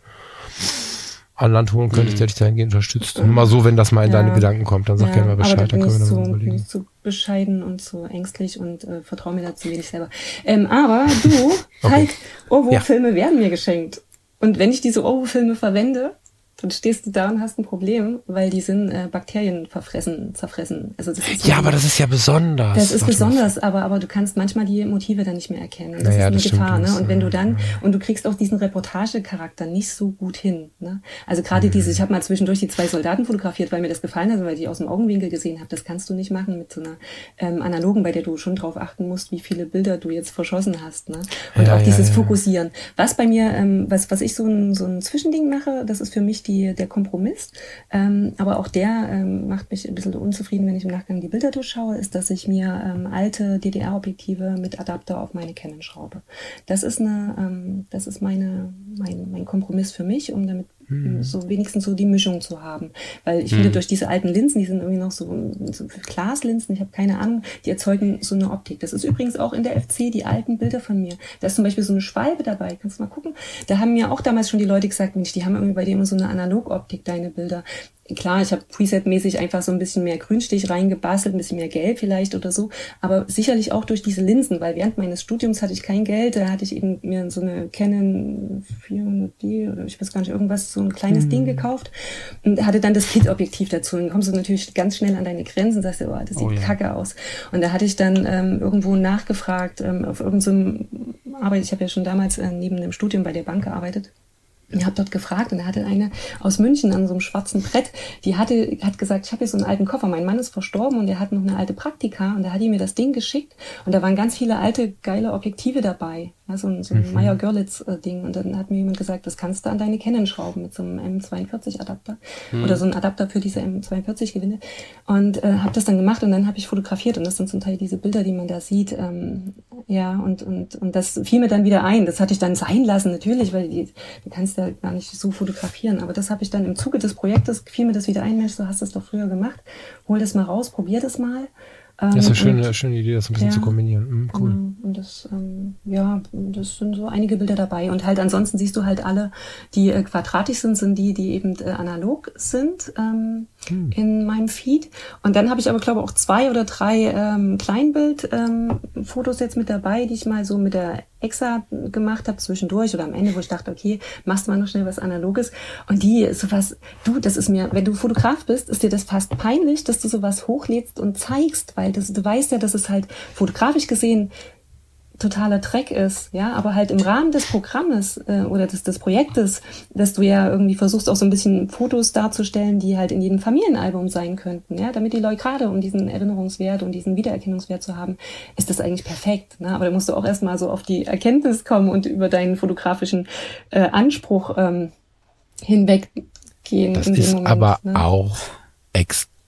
an Land holen könntest, mhm. der dich dahingehend unterstützt. Nur mal so, wenn das mal in ja. deine Gedanken kommt, dann sag ja, gerne mal Bescheid, dann können wir dann so, überlegen. Bin ich zu bescheiden und zu ängstlich und äh, vertraue mir dazu wenig selber. Ähm, aber du, okay. halt, oh, wo ja. Werden mir geschenkt. Und wenn ich diese Oro-Filme verwende, dann stehst du da und hast ein Problem, weil die sind äh, Bakterien verfressen, zerfressen. Also das ist ja, aber das ist ja besonders. Das ist besonders, aber aber du kannst manchmal die Motive dann nicht mehr erkennen. Das naja, ist eine Gefahr, ne? Und wenn du dann und du kriegst auch diesen Reportagecharakter nicht so gut hin, ne? Also gerade mhm. diese, ich habe mal zwischendurch die zwei Soldaten fotografiert, weil mir das gefallen hat, weil ich die aus dem Augenwinkel gesehen habe. Das kannst du nicht machen mit so einer ähm, analogen, bei der du schon drauf achten musst, wie viele Bilder du jetzt verschossen hast, ne? Und ja, auch dieses ja, Fokussieren. Was bei mir, ähm, was was ich so ein so ein Zwischending mache, das ist für mich die, der Kompromiss. Ähm, aber auch der ähm, macht mich ein bisschen unzufrieden, wenn ich im Nachgang die Bilder durchschaue, ist, dass ich mir ähm, alte DDR-Objektive mit Adapter auf meine Canon schraube. Das ist eine, ähm, das ist meine, mein, mein Kompromiss für mich, um damit mhm. so wenigstens so die Mischung zu haben. Weil ich mhm. finde, durch diese alten Linsen, die sind irgendwie noch so, so Glaslinsen, ich habe keine Ahnung, die erzeugen so eine Optik. Das ist übrigens auch in der FC, die alten Bilder von mir. Da ist zum Beispiel so eine Schwalbe dabei, kannst du mal gucken. Da haben mir auch damals schon die Leute gesagt, Mensch, die haben irgendwie bei dir immer so eine Analogoptik, deine Bilder klar, ich habe Preset-mäßig einfach so ein bisschen mehr Grünstich reingebastelt, ein bisschen mehr Gelb vielleicht oder so, aber sicherlich auch durch diese Linsen, weil während meines Studiums hatte ich kein Geld, da hatte ich eben mir so eine Canon 400D oder ich weiß gar nicht, irgendwas, so ein kleines mhm. Ding gekauft und hatte dann das Kit-Objektiv dazu und dann kommst du natürlich ganz schnell an deine Grenzen und sagst, oh, das sieht oh, ja. kacke aus. Und da hatte ich dann ähm, irgendwo nachgefragt, ähm, auf irgendeinem so Arbeit, ich habe ja schon damals äh, neben dem Studium bei der Bank gearbeitet, ich habe dort gefragt und da hatte eine aus München an so einem schwarzen Brett, die hatte, hat gesagt, ich habe hier so einen alten Koffer, mein Mann ist verstorben und der hat noch eine alte Praktika und da hat die mir das Ding geschickt und da waren ganz viele alte geile Objektive dabei, so ein, so ein mhm. Meyer Görlitz äh, Ding und dann hat mir jemand gesagt, das kannst du an deine Canon schrauben mit so einem M42 Adapter mhm. oder so ein Adapter für diese M42 Gewinde und äh, habe das dann gemacht und dann habe ich fotografiert und das sind zum Teil diese Bilder, die man da sieht, ähm, ja und und und das fiel mir dann wieder ein, das hatte ich dann sein lassen natürlich, weil die, du kannst ja gar nicht so fotografieren. Aber das habe ich dann im Zuge des Projektes, fiel mir das wieder ein, Mensch, du hast das doch früher gemacht. Hol das mal raus, probier das mal. Das ist eine ähm, schöne, schöne Idee, das ein bisschen ja, zu kombinieren. Mhm, cool. Genau. Und das, ähm, ja, das sind so einige Bilder dabei. Und halt ansonsten siehst du halt alle, die äh, quadratisch sind, sind die, die eben äh, analog sind ähm, hm. in meinem Feed. Und dann habe ich aber, glaube ich, auch zwei oder drei ähm, Kleinbild-Fotos ähm, jetzt mit dabei, die ich mal so mit der Exa gemacht habe zwischendurch oder am Ende, wo ich dachte, okay, machst mal noch schnell was Analoges. Und die, sowas, du, das ist mir, wenn du Fotograf bist, ist dir das fast peinlich, dass du sowas hochlädst und zeigst, weil das, du weißt ja, dass es halt fotografisch gesehen totaler Dreck ist, ja, aber halt im Rahmen des Programmes äh, oder des, des Projektes, dass du ja irgendwie versuchst, auch so ein bisschen Fotos darzustellen, die halt in jedem Familienalbum sein könnten, ja, damit die Leute gerade um diesen Erinnerungswert und diesen Wiedererkennungswert zu haben, ist das eigentlich perfekt, ne? aber da musst du auch erstmal so auf die Erkenntnis kommen und über deinen fotografischen äh, Anspruch ähm, hinweggehen. Das ist Moment, aber ne? auch extrem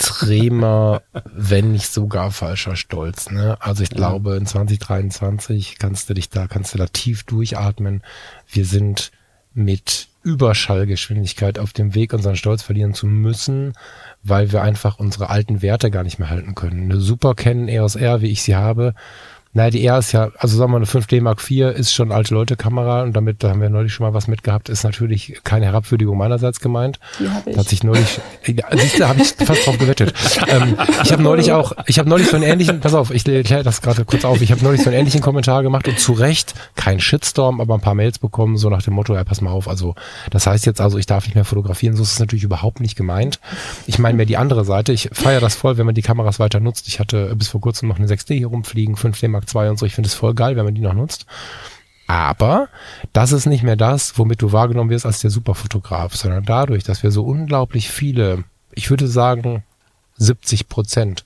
extremer, wenn nicht sogar falscher Stolz. Ne? Also ich glaube, in 2023 kannst du dich da, kannst du da tief durchatmen. Wir sind mit Überschallgeschwindigkeit auf dem Weg, unseren Stolz verlieren zu müssen, weil wir einfach unsere alten Werte gar nicht mehr halten können. Eine Super Canon EOS R, wie ich sie habe, naja, die R ist ja, also sagen wir eine 5D Mark IV ist schon alte Leute Kamera und damit, da haben wir neulich schon mal was mitgehabt, ist natürlich keine Herabwürdigung meinerseits gemeint. Die hab ich. Da hat sich neulich, ja, siehst du, habe ich fast drauf gewettet. ähm, ich habe neulich auch, ich habe neulich so einen ähnlichen, pass auf, ich kläre das gerade kurz auf, ich habe neulich so einen ähnlichen Kommentar gemacht und zu Recht, kein Shitstorm, aber ein paar Mails bekommen, so nach dem Motto, ja, pass mal auf, also das heißt jetzt also, ich darf nicht mehr fotografieren, so ist es natürlich überhaupt nicht gemeint. Ich meine mir die andere Seite, ich feiere das voll, wenn man die Kameras weiter nutzt. Ich hatte bis vor kurzem noch eine 6D hier rumfliegen, 5D Mark Mark II und so. Ich finde es voll geil, wenn man die noch nutzt. Aber das ist nicht mehr das, womit du wahrgenommen wirst als der Superfotograf, sondern dadurch, dass wir so unglaublich viele, ich würde sagen 70 Prozent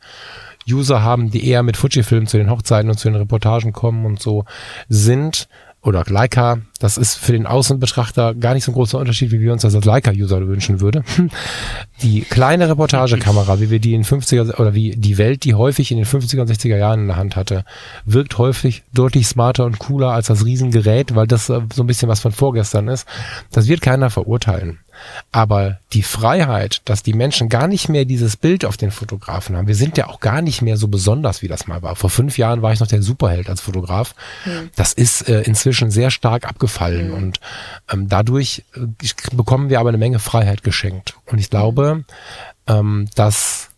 User haben, die eher mit Fujifilm zu den Hochzeiten und zu den Reportagen kommen und so, sind oder Leica, das ist für den Außenbetrachter gar nicht so ein großer Unterschied, wie wir uns das als Leica-User wünschen würde. Die kleine Reportagekamera, wie wir die in 50er oder wie die Welt, die häufig in den 50er und 60er Jahren in der Hand hatte, wirkt häufig deutlich smarter und cooler als das Riesengerät, weil das so ein bisschen was von vorgestern ist. Das wird keiner verurteilen. Aber die Freiheit, dass die Menschen gar nicht mehr dieses Bild auf den Fotografen haben. Wir sind ja auch gar nicht mehr so besonders, wie das mal war. Vor fünf Jahren war ich noch der Superheld als Fotograf. Mhm. Das ist äh, inzwischen sehr stark abgefallen mhm. und ähm, dadurch äh, bekommen wir aber eine Menge Freiheit geschenkt. Und ich glaube, ähm, dass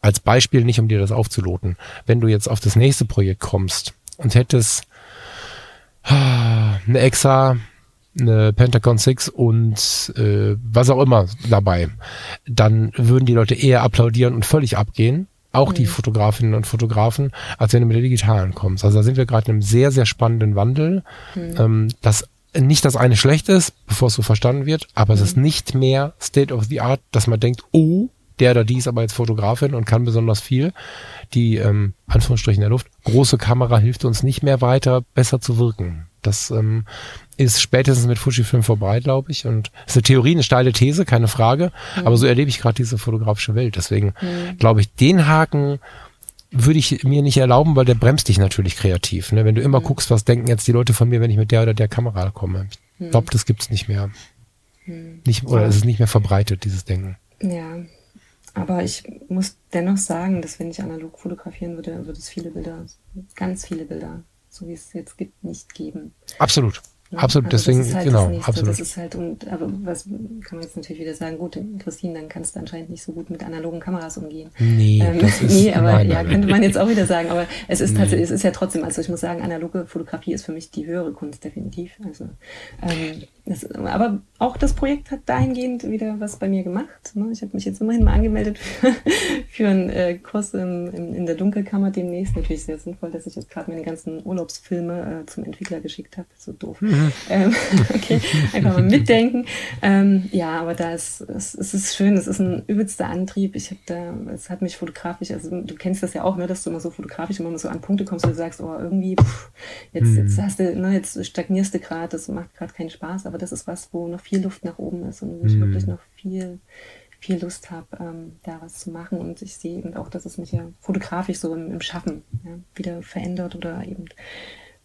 als Beispiel nicht, um dir das aufzuloten, wenn du jetzt auf das nächste Projekt kommst und hättest ah, eine extra eine Pentagon 6 und äh, was auch immer dabei, dann würden die Leute eher applaudieren und völlig abgehen. Auch mhm. die Fotografinnen und Fotografen, als wenn du mit der digitalen kommst. Also da sind wir gerade in einem sehr, sehr spannenden Wandel. Mhm. Ähm, das nicht das eine schlecht ist, bevor es so verstanden wird, aber mhm. es ist nicht mehr State of the Art, dass man denkt, oh, der oder die ist aber jetzt Fotografin und kann besonders viel. Die, ähm, Anführungsstrichen der Luft, große Kamera hilft uns nicht mehr weiter, besser zu wirken. Das ähm, ist spätestens mit Fujifilm vorbei, glaube ich. Und ist eine Theorie, eine steile These, keine Frage. Mhm. Aber so erlebe ich gerade diese fotografische Welt. Deswegen mhm. glaube ich, den Haken würde ich mir nicht erlauben, weil der bremst dich natürlich kreativ. Ne? Wenn du immer mhm. guckst, was denken jetzt die Leute von mir, wenn ich mit der oder der Kamera komme. Ich mhm. glaube, das gibt's nicht mehr. Mhm. Nicht, oder ja. es ist nicht mehr verbreitet, dieses Denken. Ja. Aber ich muss dennoch sagen, dass wenn ich analog fotografieren würde, würde es viele Bilder, ganz viele Bilder, so wie es jetzt gibt, nicht geben. Absolut. Ne? Absolut, also deswegen, halt genau, absolut. Das ist halt, und, aber was kann man jetzt natürlich wieder sagen, gut, Christine, dann kannst du anscheinend nicht so gut mit analogen Kameras umgehen. Nee, ähm, das ist, nee aber nein, ja, nein. könnte man jetzt auch wieder sagen, aber es ist nee. tatsächlich, es ist ja trotzdem, also ich muss sagen, analoge Fotografie ist für mich die höhere Kunst, definitiv. Also, ähm, das, aber auch das Projekt hat dahingehend wieder was bei mir gemacht. Ne? Ich habe mich jetzt immerhin mal angemeldet für, für einen äh, Kurs im, im, in der Dunkelkammer demnächst. Natürlich sehr sinnvoll, dass ich jetzt gerade meine ganzen Urlaubsfilme äh, zum Entwickler geschickt habe. So doof. Mhm. Ähm, okay, einfach mal mitdenken. Ähm, ja, aber da ist es, es ist schön. Es ist ein übelster Antrieb. Ich habe da, es hat mich fotografisch. Also du kennst das ja auch, ne, dass du immer so fotografisch immer so an Punkte kommst, wo du sagst, oh irgendwie pff, jetzt mhm. jetzt hast du, ne, jetzt stagnierst du gerade. Das macht gerade keinen Spaß. Aber das ist was, wo noch viel Luft nach oben ist und wo ich mhm. wirklich noch viel viel Lust habe, ähm, da was zu machen. Und ich sehe eben auch, dass es mich ja fotografisch so im, im Schaffen ja, wieder verändert oder eben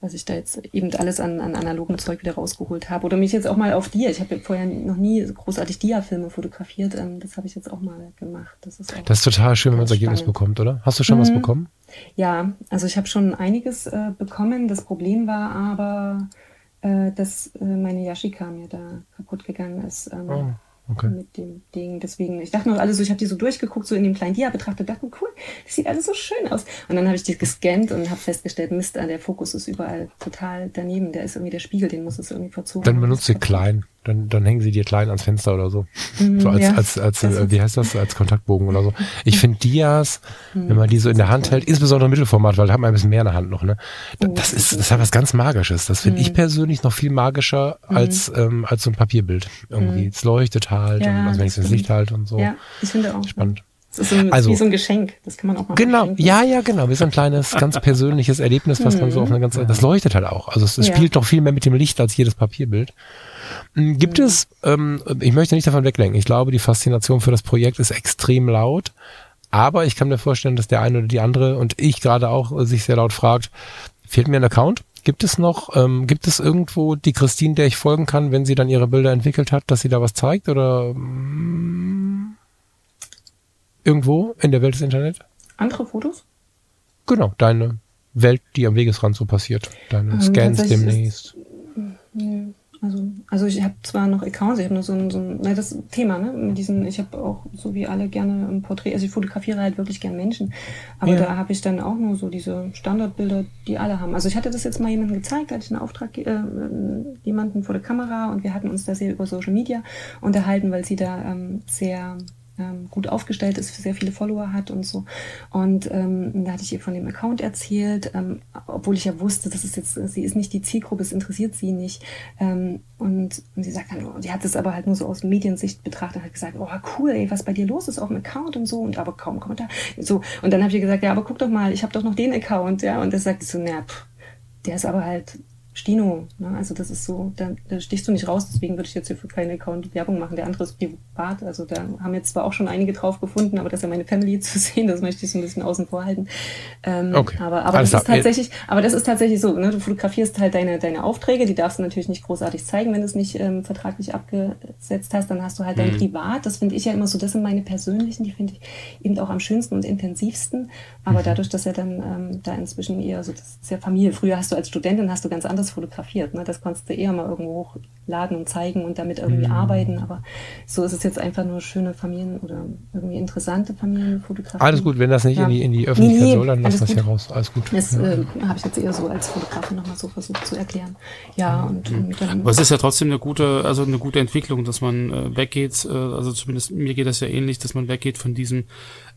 was ich da jetzt eben alles an, an analogem Zeug wieder rausgeholt habe. Oder mich jetzt auch mal auf Dia. Ich habe vorher noch nie großartig Dia-Filme fotografiert. Ähm, das habe ich jetzt auch mal gemacht. Das ist, das ist total schön, wenn man das Ergebnis bekommt, oder? Hast du schon mhm. was bekommen? Ja, also ich habe schon einiges äh, bekommen. Das Problem war aber, äh, dass äh, meine Yashica mir da kaputt gegangen ist. Ähm, oh okay. mit dem Ding. Deswegen, ich dachte noch alles so, ich habe die so durchgeguckt, so in dem kleinen Dia betrachtet, dachte, cool, das sieht alles so schön aus. Und dann habe ich die gescannt und habe festgestellt, Mist, ah, der Fokus ist überall total daneben. Der ist irgendwie der Spiegel, den muss es irgendwie verzogen. Dann benutzt sie klein. Dann, dann hängen sie dir klein ans Fenster oder so. Mm, so als, ja. als, als, als äh, wie heißt das, als Kontaktbogen oder so. Ich finde Dias, mm, wenn man die so in der Hand hält, insbesondere im Mittelformat, weil da hat man ein bisschen mehr in der Hand noch, ne? Oh, das, ist, das hat was ganz Magisches. Das finde mm. ich persönlich noch viel magischer mm. als, ähm, als so ein Papierbild. Irgendwie. Mm. Es leuchtet halt ja, und also wenn ich es ins Licht halt und so. Ja, ich finde auch. Spannend. Das ist so ein, also, wie so ein Geschenk. Das kann man auch mal Genau, verschenken. ja, ja, genau. Wie so ein kleines, ganz persönliches Erlebnis, was man so auf eine ganze, das leuchtet halt auch. Also es, es ja. spielt doch viel mehr mit dem Licht als jedes Papierbild. Hm, gibt mhm. es, ähm, ich möchte nicht davon weglenken, ich glaube, die Faszination für das Projekt ist extrem laut, aber ich kann mir vorstellen, dass der eine oder die andere und ich gerade auch äh, sich sehr laut fragt, fehlt mir ein Account? Gibt es noch, ähm, gibt es irgendwo die Christine, der ich folgen kann, wenn sie dann ihre Bilder entwickelt hat, dass sie da was zeigt oder mm, irgendwo in der Welt des Internet? Andere Fotos? Genau, deine Welt, die am Wegesrand so passiert. Deine ähm, Scans demnächst. Ist, also, also ich habe zwar noch Accounts, ich habe nur so ein, so ein na, das Thema, ne? Mit diesen, ich habe auch so wie alle gerne ein Porträt, also ich fotografiere halt wirklich gern Menschen, aber ja. da habe ich dann auch nur so diese Standardbilder, die alle haben. Also ich hatte das jetzt mal jemandem gezeigt, da hatte ich einen Auftrag, äh, jemanden vor der Kamera und wir hatten uns da sehr über Social Media unterhalten, weil sie da ähm, sehr ähm, gut aufgestellt ist, sehr viele Follower hat und so. Und ähm, da hatte ich ihr von dem Account erzählt, ähm, obwohl ich ja wusste, das ist jetzt, sie ist nicht die Zielgruppe, es interessiert sie nicht. Ähm, und, und sie sagt dann, oh, sie hat es aber halt nur so aus Mediensicht betrachtet und hat gesagt, oh cool, ey, was bei dir los ist auf dem Account und so und aber kaum Kommentar. So und dann habe ich ihr gesagt, ja, aber guck doch mal, ich habe doch noch den Account, ja. Und er sagt so, na, pff, der ist aber halt Stino. Ne? Also das ist so, da, da stichst du nicht raus, deswegen würde ich jetzt hier für keinen Account Werbung machen. Der andere ist privat. Also da haben jetzt zwar auch schon einige drauf gefunden, aber das ist ja meine Family zu sehen, das möchte ich so ein bisschen außen vor halten. Ähm, okay. Aber, aber das ist tatsächlich, aber das ist tatsächlich so, ne? Du fotografierst halt deine, deine Aufträge, die darfst du natürlich nicht großartig zeigen, wenn du es nicht ähm, vertraglich abgesetzt hast, dann hast du halt dein mhm. Privat. Das finde ich ja immer so, das sind meine persönlichen, die finde ich eben auch am schönsten und intensivsten. Aber mhm. dadurch, dass er dann ähm, da inzwischen eher so, das ist ja Familie. Früher hast du als Studentin hast du ganz anders fotografiert. Ne? Das konntest du eher mal irgendwo hochladen und zeigen und damit irgendwie mhm. arbeiten. Aber so ist es jetzt einfach nur schöne Familien oder irgendwie interessante Familienfotografie. Alles gut, wenn das nicht ja. in, die, in die Öffentlichkeit nee, nee, soll, dann lass das hier raus. Alles gut. Das ja. äh, habe ich jetzt eher so als Fotografin nochmal so versucht zu erklären. Ja, und, mhm. und dann, Aber es ist ja trotzdem eine gute, also eine gute Entwicklung, dass man äh, weggeht, äh, also zumindest mir geht das ja ähnlich, dass man weggeht von diesem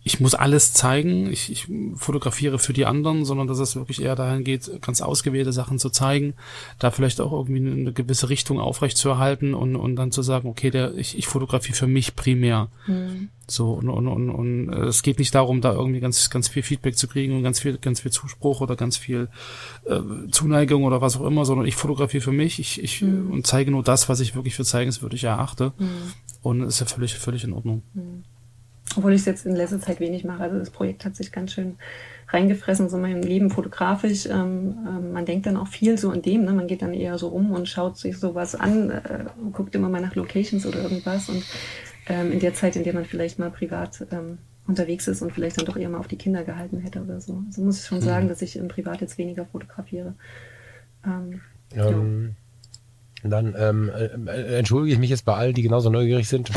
ich muss alles zeigen, ich, ich fotografiere für die anderen, sondern dass es wirklich eher dahin geht, ganz ausgewählte Sachen zu zeigen, da vielleicht auch irgendwie eine gewisse Richtung aufrechtzuerhalten und, und dann zu sagen, okay, der, ich, ich fotografiere für mich primär. Mhm. So, und, und, und, und äh, es geht nicht darum, da irgendwie ganz, ganz viel Feedback zu kriegen und ganz viel, ganz viel Zuspruch oder ganz viel äh, Zuneigung oder was auch immer, sondern ich fotografiere für mich, ich, ich mhm. und zeige nur das, was ich wirklich für zeigenswürdig erachte. Mhm. Und ist ja völlig, völlig in Ordnung. Mhm. Obwohl ich es jetzt in letzter Zeit wenig mache. Also das Projekt hat sich ganz schön reingefressen, so mein Leben fotografisch. Ähm, ähm, man denkt dann auch viel so in dem, ne? man geht dann eher so rum und schaut sich sowas an, äh, guckt immer mal nach Locations oder irgendwas. Und ähm, in der Zeit, in der man vielleicht mal privat ähm, unterwegs ist und vielleicht dann doch eher mal auf die Kinder gehalten hätte oder so. Also muss ich schon mhm. sagen, dass ich im Privat jetzt weniger fotografiere. Ähm, ähm, dann ähm, äh, entschuldige ich mich jetzt bei allen, die genauso neugierig sind.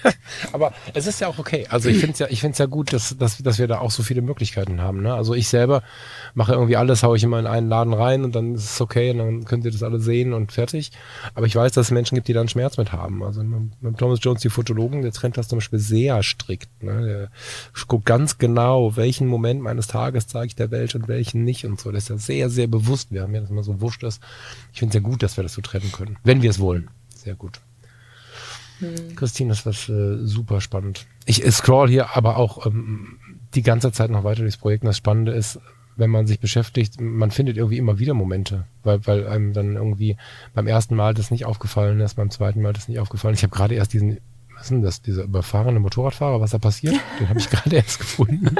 Aber es ist ja auch okay. Also ich finde es ja, ich finde ja gut, dass, dass, dass wir da auch so viele Möglichkeiten haben. Ne? Also ich selber mache irgendwie alles, haue ich immer in einen Laden rein und dann ist es okay und dann könnt ihr das alle sehen und fertig. Aber ich weiß, dass es Menschen gibt, die da einen Schmerz mit haben. Also mit Thomas Jones, die Fotologen, der trennt das zum Beispiel sehr strikt. Ne? Der guckt ganz genau, welchen Moment meines Tages zeige ich der Welt und welchen nicht und so. Das ist ja sehr, sehr bewusst. Wir haben ja das immer so wurscht ist. Ich finde es ja gut, dass wir das so trennen können können. Wenn wir es wollen. Sehr gut. Hm. Christine, das war äh, super spannend. Ich scroll hier aber auch ähm, die ganze Zeit noch weiter durchs Projekt. Und das Spannende ist, wenn man sich beschäftigt, man findet irgendwie immer wieder Momente, weil, weil einem dann irgendwie beim ersten Mal das nicht aufgefallen ist, beim zweiten Mal das nicht aufgefallen ist. Ich habe gerade erst diesen was ist denn das, dieser überfahrene Motorradfahrer, was da passiert? Den habe ich gerade erst gefunden.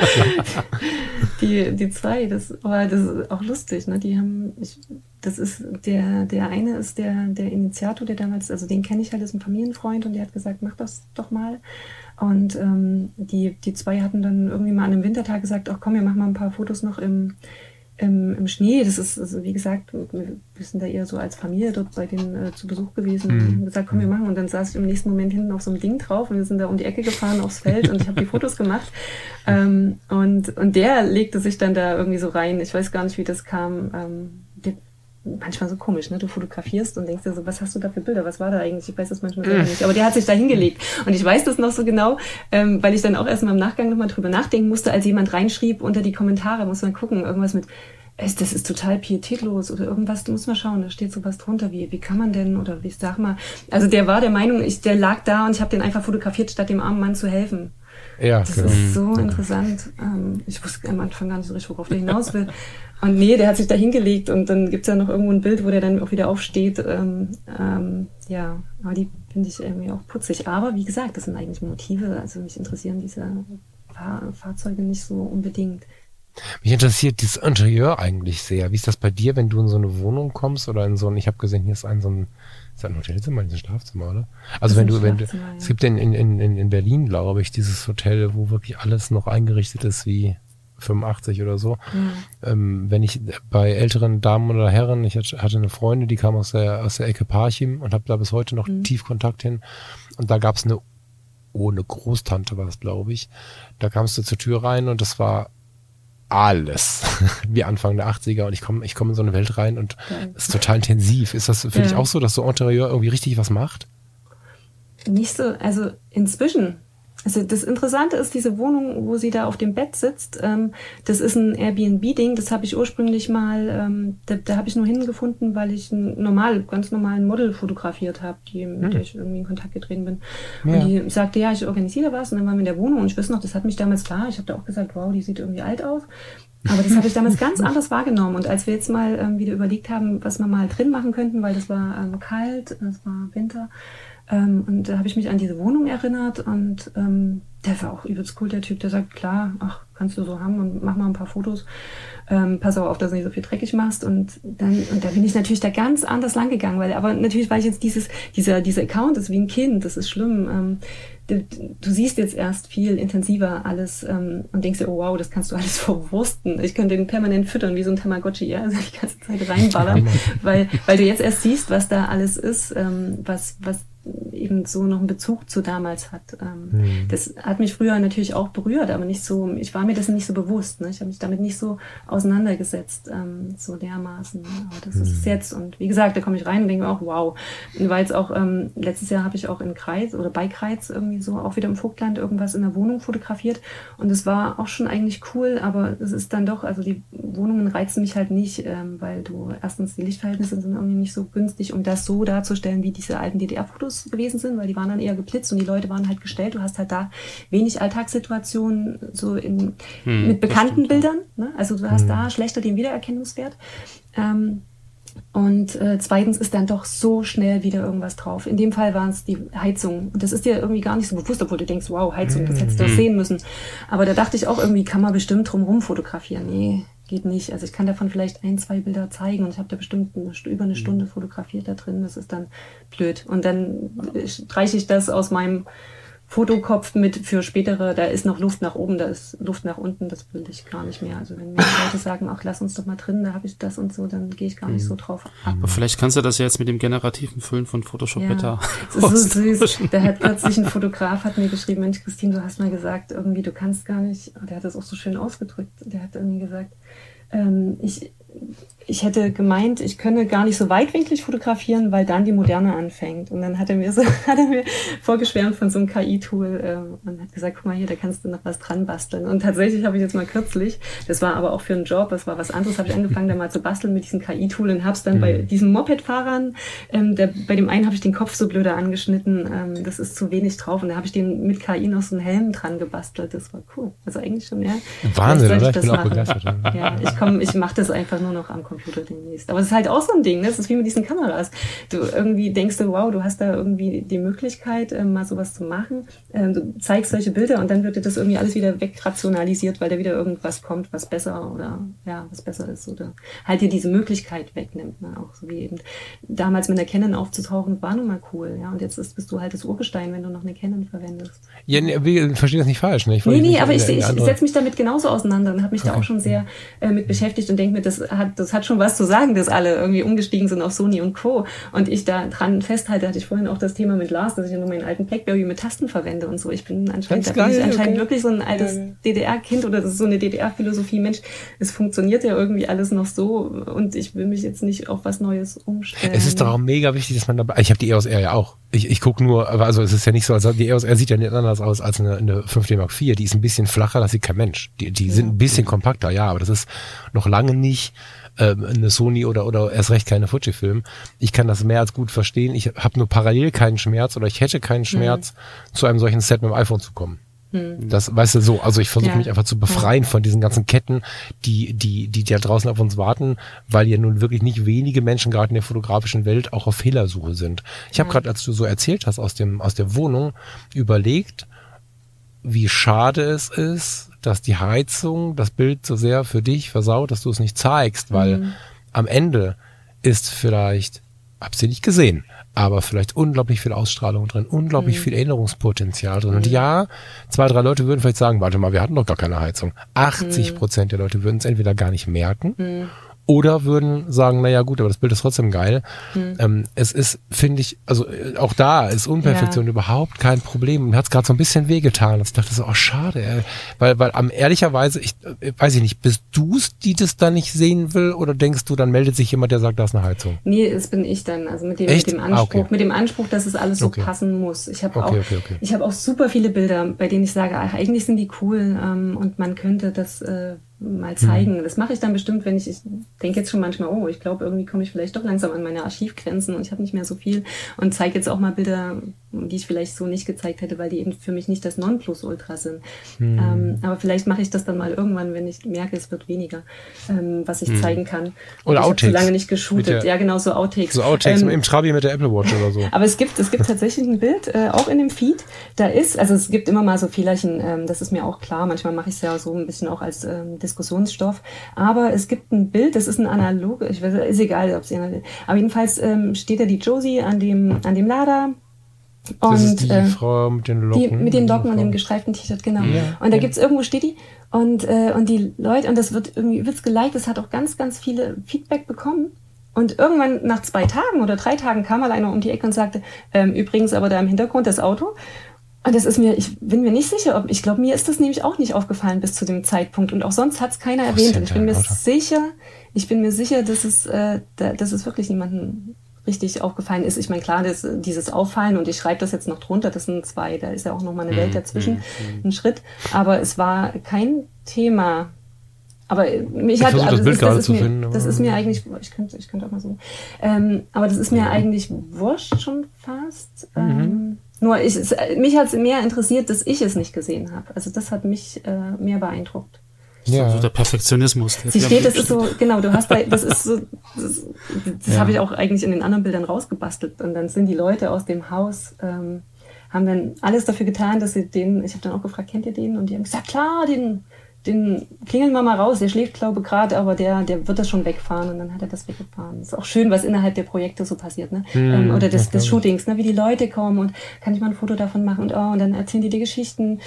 die, die zwei, das, aber das ist auch lustig, ne? Die haben, ich, das ist der, der eine ist der, der Initiator, der damals, also den kenne ich halt, ist ein Familienfreund und der hat gesagt, mach das doch mal. Und ähm, die, die zwei hatten dann irgendwie mal an einem Wintertag gesagt, ach komm, wir machen mal ein paar Fotos noch im, im, im Schnee. Das ist, also wie gesagt, wir sind da eher so als Familie dort bei denen äh, zu Besuch gewesen mhm. und gesagt, komm, wir machen. Und dann saß ich im nächsten Moment hinten auf so einem Ding drauf und wir sind da um die Ecke gefahren aufs Feld und ich habe die Fotos gemacht. Ähm, und, und der legte sich dann da irgendwie so rein. Ich weiß gar nicht, wie das kam. Ähm, manchmal so komisch, ne? Du fotografierst und denkst dir so, was hast du da für Bilder? Was war da eigentlich? Ich weiß das manchmal selber nicht. Aber der hat sich da hingelegt. Und ich weiß das noch so genau, ähm, weil ich dann auch erstmal im Nachgang nochmal drüber nachdenken musste, als jemand reinschrieb unter die Kommentare, muss man gucken, irgendwas mit, das ist total pietätlos oder irgendwas, du musst mal schauen, da steht sowas drunter, wie, wie kann man denn, oder wie sag mal, also der war der Meinung, ich, der lag da und ich habe den einfach fotografiert, statt dem armen Mann zu helfen. Ja, das genau. ist so interessant. Ähm, ich wusste am Anfang gar nicht so richtig, worauf der hinaus will. Und nee, der hat sich da hingelegt und dann gibt's ja noch irgendwo ein Bild, wo der dann auch wieder aufsteht. Ähm, ähm, ja, aber die finde ich irgendwie auch putzig. Aber wie gesagt, das sind eigentlich Motive. Also mich interessieren diese Fahr Fahrzeuge nicht so unbedingt. Mich interessiert dieses Interieur eigentlich sehr. Wie ist das bei dir, wenn du in so eine Wohnung kommst oder in so ein, ich habe gesehen, hier ist ein so ein, ist das ein Hotelzimmer, ein Schlafzimmer, oder? Also wenn du, wenn du, es gibt in, in, in, in Berlin, glaube ich, dieses Hotel, wo wirklich alles noch eingerichtet ist wie 85 oder so. Mhm. Ähm, wenn ich bei älteren Damen oder Herren, ich hatte eine Freundin, die kam aus der, aus der Ecke Parchim und habe da bis heute noch mhm. tief Kontakt hin. Und da gab es eine, oh, eine Großtante war es, glaube ich. Da kamst du zur Tür rein und das war alles wie Anfang der 80er und ich komme ich komm in so eine Welt rein und es ist total intensiv. Ist das für ja. dich auch so, dass so Interieur irgendwie richtig was macht? Nicht so, also inzwischen also das Interessante ist, diese Wohnung, wo sie da auf dem Bett sitzt, ähm, das ist ein Airbnb-Ding. Das habe ich ursprünglich mal, ähm, da, da habe ich nur hingefunden, weil ich einen normal, ganz normalen Model fotografiert habe, die, mit hm. der ich irgendwie in Kontakt getreten bin. Ja. Und die sagte, ja, ich organisiere was. Und dann waren wir in der Wohnung und ich weiß noch, das hat mich damals klar, ich habe da auch gesagt, wow, die sieht irgendwie alt aus. Aber das habe ich damals ganz anders wahrgenommen. Und als wir jetzt mal ähm, wieder überlegt haben, was wir mal drin machen könnten, weil das war ähm, kalt, es war Winter, ähm, und da habe ich mich an diese Wohnung erinnert und ähm, der war auch übelst cool, der Typ, der sagt, klar, ach, kannst du so haben und mach mal ein paar Fotos. Ähm, pass auch auf, dass du nicht so viel dreckig machst. Und dann, und da bin ich natürlich da ganz anders lang gegangen, weil, aber natürlich war ich jetzt dieses, dieser, dieser Account ist wie ein Kind, das ist schlimm. Ähm, du, du siehst jetzt erst viel intensiver alles ähm, und denkst dir, oh wow, das kannst du alles verwursten. Ich könnte den permanent füttern, wie so ein Tamagotchi, ja, also die ganze Zeit reinballern, weil, weil du jetzt erst siehst, was da alles ist, ähm, was, was eben so noch einen Bezug zu damals hat. Mhm. Das hat mich früher natürlich auch berührt, aber nicht so, ich war mir das nicht so bewusst. Ne? Ich habe mich damit nicht so auseinandergesetzt, ähm, so dermaßen. Aber das mhm. ist es jetzt. Und wie gesagt, da komme ich rein und denke mir auch, wow. Weil jetzt auch, ähm, letztes Jahr habe ich auch in Kreis oder bei Kreis irgendwie so auch wieder im Vogtland irgendwas in der Wohnung fotografiert. Und es war auch schon eigentlich cool, aber es ist dann doch, also die Wohnungen reizen mich halt nicht, ähm, weil du erstens die Lichtverhältnisse sind irgendwie nicht so günstig, um das so darzustellen, wie diese alten DDR-Fotos Fotos gewesen sind, weil die waren dann eher geblitzt und die Leute waren halt gestellt. Du hast halt da wenig Alltagssituationen so in, hm, mit bekannten Bildern. Ne? Also du hast hm. da schlechter den Wiedererkennungswert. Ähm, und äh, zweitens ist dann doch so schnell wieder irgendwas drauf. In dem Fall waren es die Heizung. Und das ist dir irgendwie gar nicht so bewusst, obwohl du denkst, wow, Heizung, das hättest du doch hm. sehen müssen. Aber da dachte ich auch irgendwie, kann man bestimmt drumherum fotografieren. Nee, geht nicht. Also ich kann davon vielleicht ein, zwei Bilder zeigen und ich habe da bestimmt eine, über eine mhm. Stunde fotografiert da drin. Das ist dann blöd. Und dann streiche ich das aus meinem Fotokopf mit für spätere, da ist noch Luft nach oben, da ist Luft nach unten, das will ich gar nicht mehr. Also wenn mir Leute sagen, ach, lass uns doch mal drin, da habe ich das und so, dann gehe ich gar nicht so drauf ab. Aber vielleicht kannst du das ja jetzt mit dem generativen Füllen von Photoshop ja. besser. Das ist so süß. Da hat plötzlich ein Fotograf hat mir geschrieben, Mensch, Christine, du hast mal gesagt, irgendwie, du kannst gar nicht, der hat das auch so schön ausgedrückt, der hat irgendwie gesagt, ähm, ich, ich hätte gemeint, ich könne gar nicht so weitwinklig fotografieren, weil dann die Moderne anfängt. Und dann hat er mir so, hat er mir vorgeschwärmt von so einem KI-Tool ähm, und hat gesagt, guck mal hier, da kannst du noch was dran basteln. Und tatsächlich habe ich jetzt mal kürzlich, das war aber auch für einen Job, das war was anderes, habe ich angefangen, da mal zu basteln mit diesem KI-Tool und hab's dann mhm. bei diesen Moped-Fahrern, ähm, der, bei dem einen habe ich den Kopf so blöder angeschnitten, ähm, das ist zu wenig drauf. Und da habe ich den mit KI noch so einen Helm dran gebastelt. Das war cool. Also eigentlich schon, ja. Wahnsinn, oder? Ich bin machen. auch begeistert. Ja, ich komme, ich mache das einfach nur noch am Computer demnächst. Aber es ist halt auch so ein Ding, ne? Das ist wie mit diesen Kameras. Du irgendwie denkst du, wow, du hast da irgendwie die Möglichkeit, ähm, mal sowas zu machen. Ähm, du zeigst solche Bilder und dann wird dir das irgendwie alles wieder wegrationalisiert, weil da wieder irgendwas kommt, was besser oder ja, was besser ist oder halt dir diese Möglichkeit wegnimmt. Ne? Auch so wie eben damals mit einer Canon aufzutauchen, war nun mal cool, ja. Und jetzt ist, bist du halt das Urgestein, wenn du noch eine Canon verwendest. Ja, ich verstehe das nicht falsch, ne? Ich nee, nee, aber ich, ich setze mich damit genauso auseinander und habe mich okay. da auch schon sehr äh, mit beschäftigt und denke mir, das hat, das hat schon was zu sagen, dass alle irgendwie umgestiegen sind auf Sony und Co. Und ich da dran festhalte, hatte ich vorhin auch das Thema mit Lars, dass ich nur meinen alten Blackberry mit Tasten verwende und so. Ich bin anscheinend, da bin ich anscheinend okay. wirklich so ein altes ja, ja. DDR-Kind oder das ist so eine DDR-Philosophie. Mensch, es funktioniert ja irgendwie alles noch so und ich will mich jetzt nicht auf was Neues umstellen. Es ist doch auch mega wichtig, dass man dabei, ich habe die EOS R ja auch. Ich, ich gucke nur, also es ist ja nicht so, als die EOS R sieht ja nicht anders aus als eine, eine 5D Mark IV. Die ist ein bisschen flacher, das sieht kein Mensch. Die, die ja. sind ein bisschen kompakter, ja, aber das ist noch lange nicht ähm, eine Sony oder, oder erst recht keine Fujifilm. Ich kann das mehr als gut verstehen. Ich habe nur parallel keinen Schmerz oder ich hätte keinen Schmerz, mhm. zu einem solchen Set mit dem iPhone zu kommen. Mhm. Das, weißt du, so, also ich versuche ja. mich einfach zu befreien ja. von diesen ganzen Ketten, die, die, die da draußen auf uns warten, weil ja nun wirklich nicht wenige Menschen gerade in der fotografischen Welt auch auf Fehlersuche sind. Ich habe gerade, als du so erzählt hast aus dem, aus der Wohnung, überlegt, wie schade es ist, dass die Heizung das Bild so sehr für dich versaut, dass du es nicht zeigst, weil mhm. am Ende ist vielleicht, hab sie nicht gesehen, aber vielleicht unglaublich viel Ausstrahlung drin, unglaublich mhm. viel Erinnerungspotenzial drin. Mhm. Und ja, zwei, drei Leute würden vielleicht sagen, warte mal, wir hatten doch gar keine Heizung. 80 mhm. Prozent der Leute würden es entweder gar nicht merken mhm oder würden sagen, naja gut, aber das Bild ist trotzdem geil. Hm. Ähm, es ist, finde ich, also äh, auch da ist Unperfektion ja. überhaupt kein Problem. Mir hat es gerade so ein bisschen wehgetan. Ich dachte so, oh schade, ey. weil, weil am ehrlicherweise, ich äh, weiß ich nicht, bist du's, die das dann nicht sehen will, oder denkst du, dann meldet sich jemand, der sagt, da ist eine Heizung? Nee, das bin ich dann. Also mit dem, mit dem Anspruch, ah, okay. mit dem Anspruch, dass es alles so okay. passen muss. Ich habe okay, auch, ich habe auch super viele Bilder, bei denen ich sage, ach, eigentlich sind die cool ähm, und man könnte das äh, mal zeigen. Mhm. Das mache ich dann bestimmt, wenn ich, ich denke jetzt schon manchmal, oh, ich glaube, irgendwie komme ich vielleicht doch langsam an meine Archivgrenzen und ich habe nicht mehr so viel und zeige jetzt auch mal Bilder, die ich vielleicht so nicht gezeigt hätte, weil die eben für mich nicht das Nonplusultra sind. Mhm. Ähm, aber vielleicht mache ich das dann mal irgendwann, wenn ich merke, es wird weniger, ähm, was ich mhm. zeigen kann. Oder ich Outtakes. so lange nicht geshootet. Ja, genau, so Outtakes. So Outtakes ähm, im Trabi mit der Apple Watch oder so. Aber es gibt, es gibt tatsächlich ein Bild, äh, auch in dem Feed, da ist, also es gibt immer mal so Fehlerchen, ähm, das ist mir auch klar. Manchmal mache ich es ja so ein bisschen auch als ähm, Diskussionsstoff. Aber es gibt ein Bild, das ist ein analoge, ich weiß, ist egal, ob es aber jedenfalls ähm, steht da die Josie an dem, an dem Lader und, das ist die äh, Frau mit den Locken. Die, mit den Locken und dem gestreiften T-Shirt, genau. Ja, und da ja. gibt's irgendwo steht die und äh, und die Leute und das wird irgendwie wird's geliked. Das hat auch ganz ganz viele Feedback bekommen. Und irgendwann nach zwei Tagen oder drei Tagen kam mal einer um die Ecke und sagte, ähm, übrigens aber da im Hintergrund das Auto. Und das ist mir, ich bin mir nicht sicher, ob, ich glaube, mir ist das nämlich auch nicht aufgefallen bis zu dem Zeitpunkt. Und auch sonst hat's keiner erwähnt. Und ich bin mir Auto? sicher, ich bin mir sicher, dass es, äh, da, dass es wirklich niemanden richtig aufgefallen ist. Ich meine, klar, das, dieses Auffallen und ich schreibe das jetzt noch drunter, das sind zwei, da ist ja auch nochmal eine Welt mhm, dazwischen, mm, ein Schritt. Aber es war kein Thema. Aber mich ich hat, also das, Bild ist, das, ist mir, finden, das ist mir eigentlich, ich könnte, ich könnte auch mal so, ähm, aber das ist mir eigentlich wurscht schon fast. Mhm. Ähm, nur ich, es, mich hat es mehr interessiert, dass ich es nicht gesehen habe. Also das hat mich äh, mehr beeindruckt. Ja. So der Perfektionismus. Sie steht, das ist so, genau, du hast bei, das ist so, das, das ja. habe ich auch eigentlich in den anderen Bildern rausgebastelt. Und dann sind die Leute aus dem Haus, ähm, haben dann alles dafür getan, dass sie den, ich habe dann auch gefragt, kennt ihr den? Und die haben gesagt, klar, den, den klingeln wir mal raus, der schläft, glaube ich, gerade, aber der, der wird das schon wegfahren und dann hat er das weggefahren. ist auch schön, was innerhalb der Projekte so passiert, ne? Hm, ähm, oder des, des Shootings, ne? Wie die Leute kommen und kann ich mal ein Foto davon machen und oh, und dann erzählen die die Geschichten.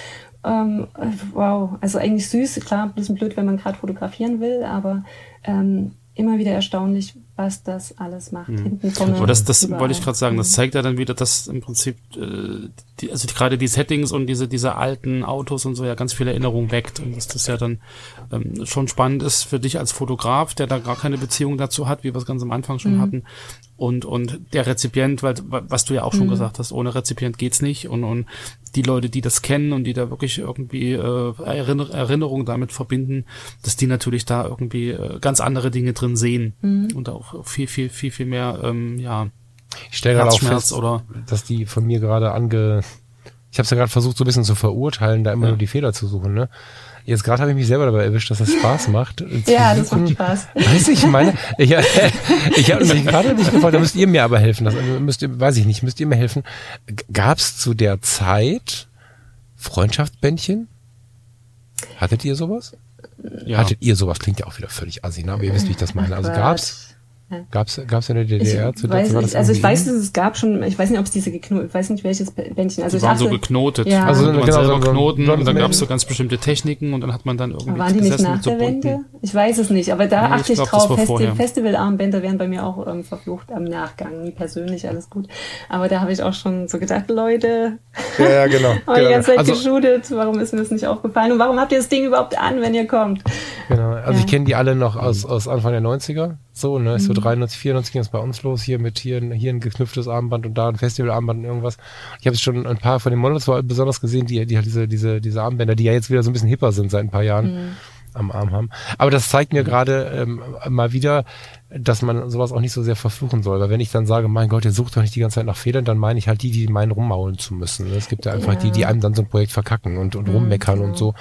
Ähm, wow, also eigentlich süß, klar, ein bisschen blöd, wenn man gerade fotografieren will, aber ähm, immer wieder erstaunlich, was das alles macht. Mhm. Hinten vorne. Aber das, das wollte ich gerade sagen. Das mhm. zeigt ja dann wieder, dass im Prinzip, äh, die, also die, gerade die Settings und diese, diese alten Autos und so ja ganz viele Erinnerungen weckt und dass das ja dann ähm, schon spannend ist für dich als Fotograf, der da gar keine Beziehung dazu hat, wie wir es ganz am Anfang schon mhm. hatten, und, und der Rezipient, weil, was du ja auch schon mhm. gesagt hast, ohne Rezipient geht's nicht und, und die Leute, die das kennen und die da wirklich irgendwie äh, Erinner Erinnerungen damit verbinden, dass die natürlich da irgendwie äh, ganz andere Dinge drin sehen mhm. und auch viel, viel, viel, viel mehr, ähm, ja, ich stelle gerade auch fest, oder dass die von mir gerade ange, ich habe es ja gerade versucht so ein bisschen zu verurteilen, da immer ja. nur die Fehler zu suchen, ne? Jetzt gerade habe ich mich selber dabei erwischt, dass das Spaß macht. ja, das macht Spaß. Weiß ich, meine, ich, ich habe mich gerade nicht gefragt, da müsst ihr mir aber helfen. Das müsst ihr, weiß ich nicht, müsst ihr mir helfen. Gab es zu der Zeit Freundschaftsbändchen? Hattet ihr sowas? Ja. Hattet ihr sowas? Klingt ja auch wieder völlig assi, ne? aber ihr wisst, wie ich das meine. Also gab's ja. Gab's gab's in der DDR ich zu weiß, ich, Also ich weiß, dass es gab schon, ich weiß nicht, ob es diese geknotet, ich weiß nicht welches Bändchen. Also die waren so geknotet. Ja. Also man genau, selber so, knoten und dann gab es so ganz bestimmte Techniken und dann hat man dann irgendwie Waren die nicht nach der Wende? Ich weiß es nicht, aber da nee, achte ich, glaub, drauf. Festi Festivalarmbänder wären bei mir auch ähm, verflucht am Nachgang. Nie persönlich, alles gut. Aber da habe ich auch schon so gedacht, Leute, ja, ja genau. oh, die ganze Zeit also, geschudet, warum ist mir das nicht aufgefallen und warum habt ihr das Ding überhaupt an, wenn ihr kommt? Genau, also ja. ich kenne die alle noch aus, aus Anfang der 90er. So, ne, mhm. so 93, 94 ging es bei uns los, hier mit hier, hier ein geknüpftes Armband und da ein Festivalarmband und irgendwas. Ich habe schon ein paar von den Models besonders gesehen, die, die halt diese, diese, diese Armbänder, die ja jetzt wieder so ein bisschen hipper sind seit ein paar Jahren. Mhm am Arm haben. Aber das zeigt mir gerade ähm, mal wieder, dass man sowas auch nicht so sehr verfluchen soll. Weil wenn ich dann sage, mein Gott, ihr sucht doch nicht die ganze Zeit nach Fehlern, dann meine ich halt die, die meinen rummaulen zu müssen. Es gibt ja einfach ja. die, die einem dann so ein Projekt verkacken und, und mhm, rummeckern genau. und so.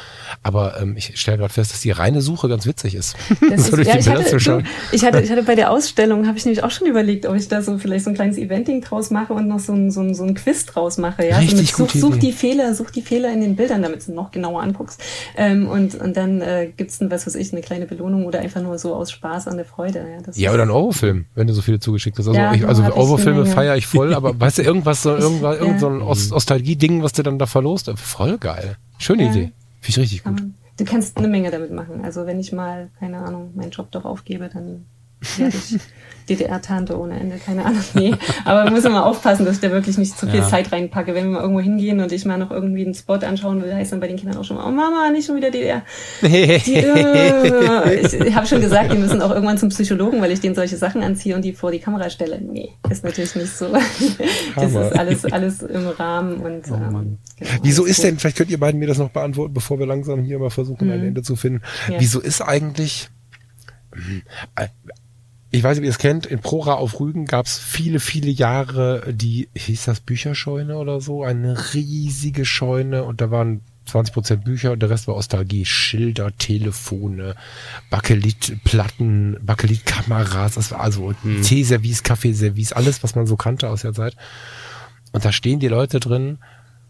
Aber ähm, ich stelle gerade fest, dass die reine Suche ganz witzig ist. Das so ist ja, ich, hatte, du, ich, hatte, ich hatte bei der Ausstellung, habe ich nämlich auch schon überlegt, ob ich da so vielleicht so ein kleines Eventing draus mache und noch so ein, so ein, so ein Quiz draus mache. Ja? Richtig so such, such die Fehler, such die Fehler in den Bildern, damit du noch genauer anguckst. Ähm, und, und dann äh, gibt's dann, was weiß ich, eine kleine Belohnung oder einfach nur so aus Spaß an der Freude. Ja, das ja oder ein Eurofilm. Film, wenn du so viele zugeschickt hast. Also, ja, ich, also Overfilme feiere ich voll, aber weißt du, irgendwas, so, irgendwas, irgend so ein Nostalgie-Ding, was du dann da verlost, voll geil. Schöne ja. Idee. Finde ich richtig gut. Du kannst eine Menge damit machen. Also wenn ich mal, keine Ahnung, meinen Job doch aufgebe, dann DDR-Tante ohne Ende, keine Ahnung. Nee, aber muss immer aufpassen, dass ich da wirklich nicht zu viel ja. Zeit reinpacke. Wenn wir mal irgendwo hingehen und ich mal noch irgendwie einen Spot anschauen will, heißt dann bei den Kindern auch schon mal, oh Mama, nicht schon wieder DDR. Die, äh, ich ich habe schon gesagt, die müssen auch irgendwann zum Psychologen, weil ich denen solche Sachen anziehe und die vor die Kamera stelle. Nee, ist natürlich nicht so. das ist alles, alles im Rahmen und oh, ähm, genau, Wieso ist denn, vielleicht könnt ihr beiden mir das noch beantworten, bevor wir langsam hier mal versuchen, mhm. ein Ende zu finden. Ja. Wieso ist eigentlich hm, ich weiß nicht, ob ihr es kennt, in Prora auf Rügen gab es viele, viele Jahre die, hieß das Bücherscheune oder so, eine riesige Scheune und da waren 20% Bücher und der Rest war Ostalgie, Schilder, Telefone, Bakelitplatten, Bakelitkameras, das war also hm. Teeservice, Kaffeeservice, alles, was man so kannte aus der Zeit. Und da stehen die Leute drin.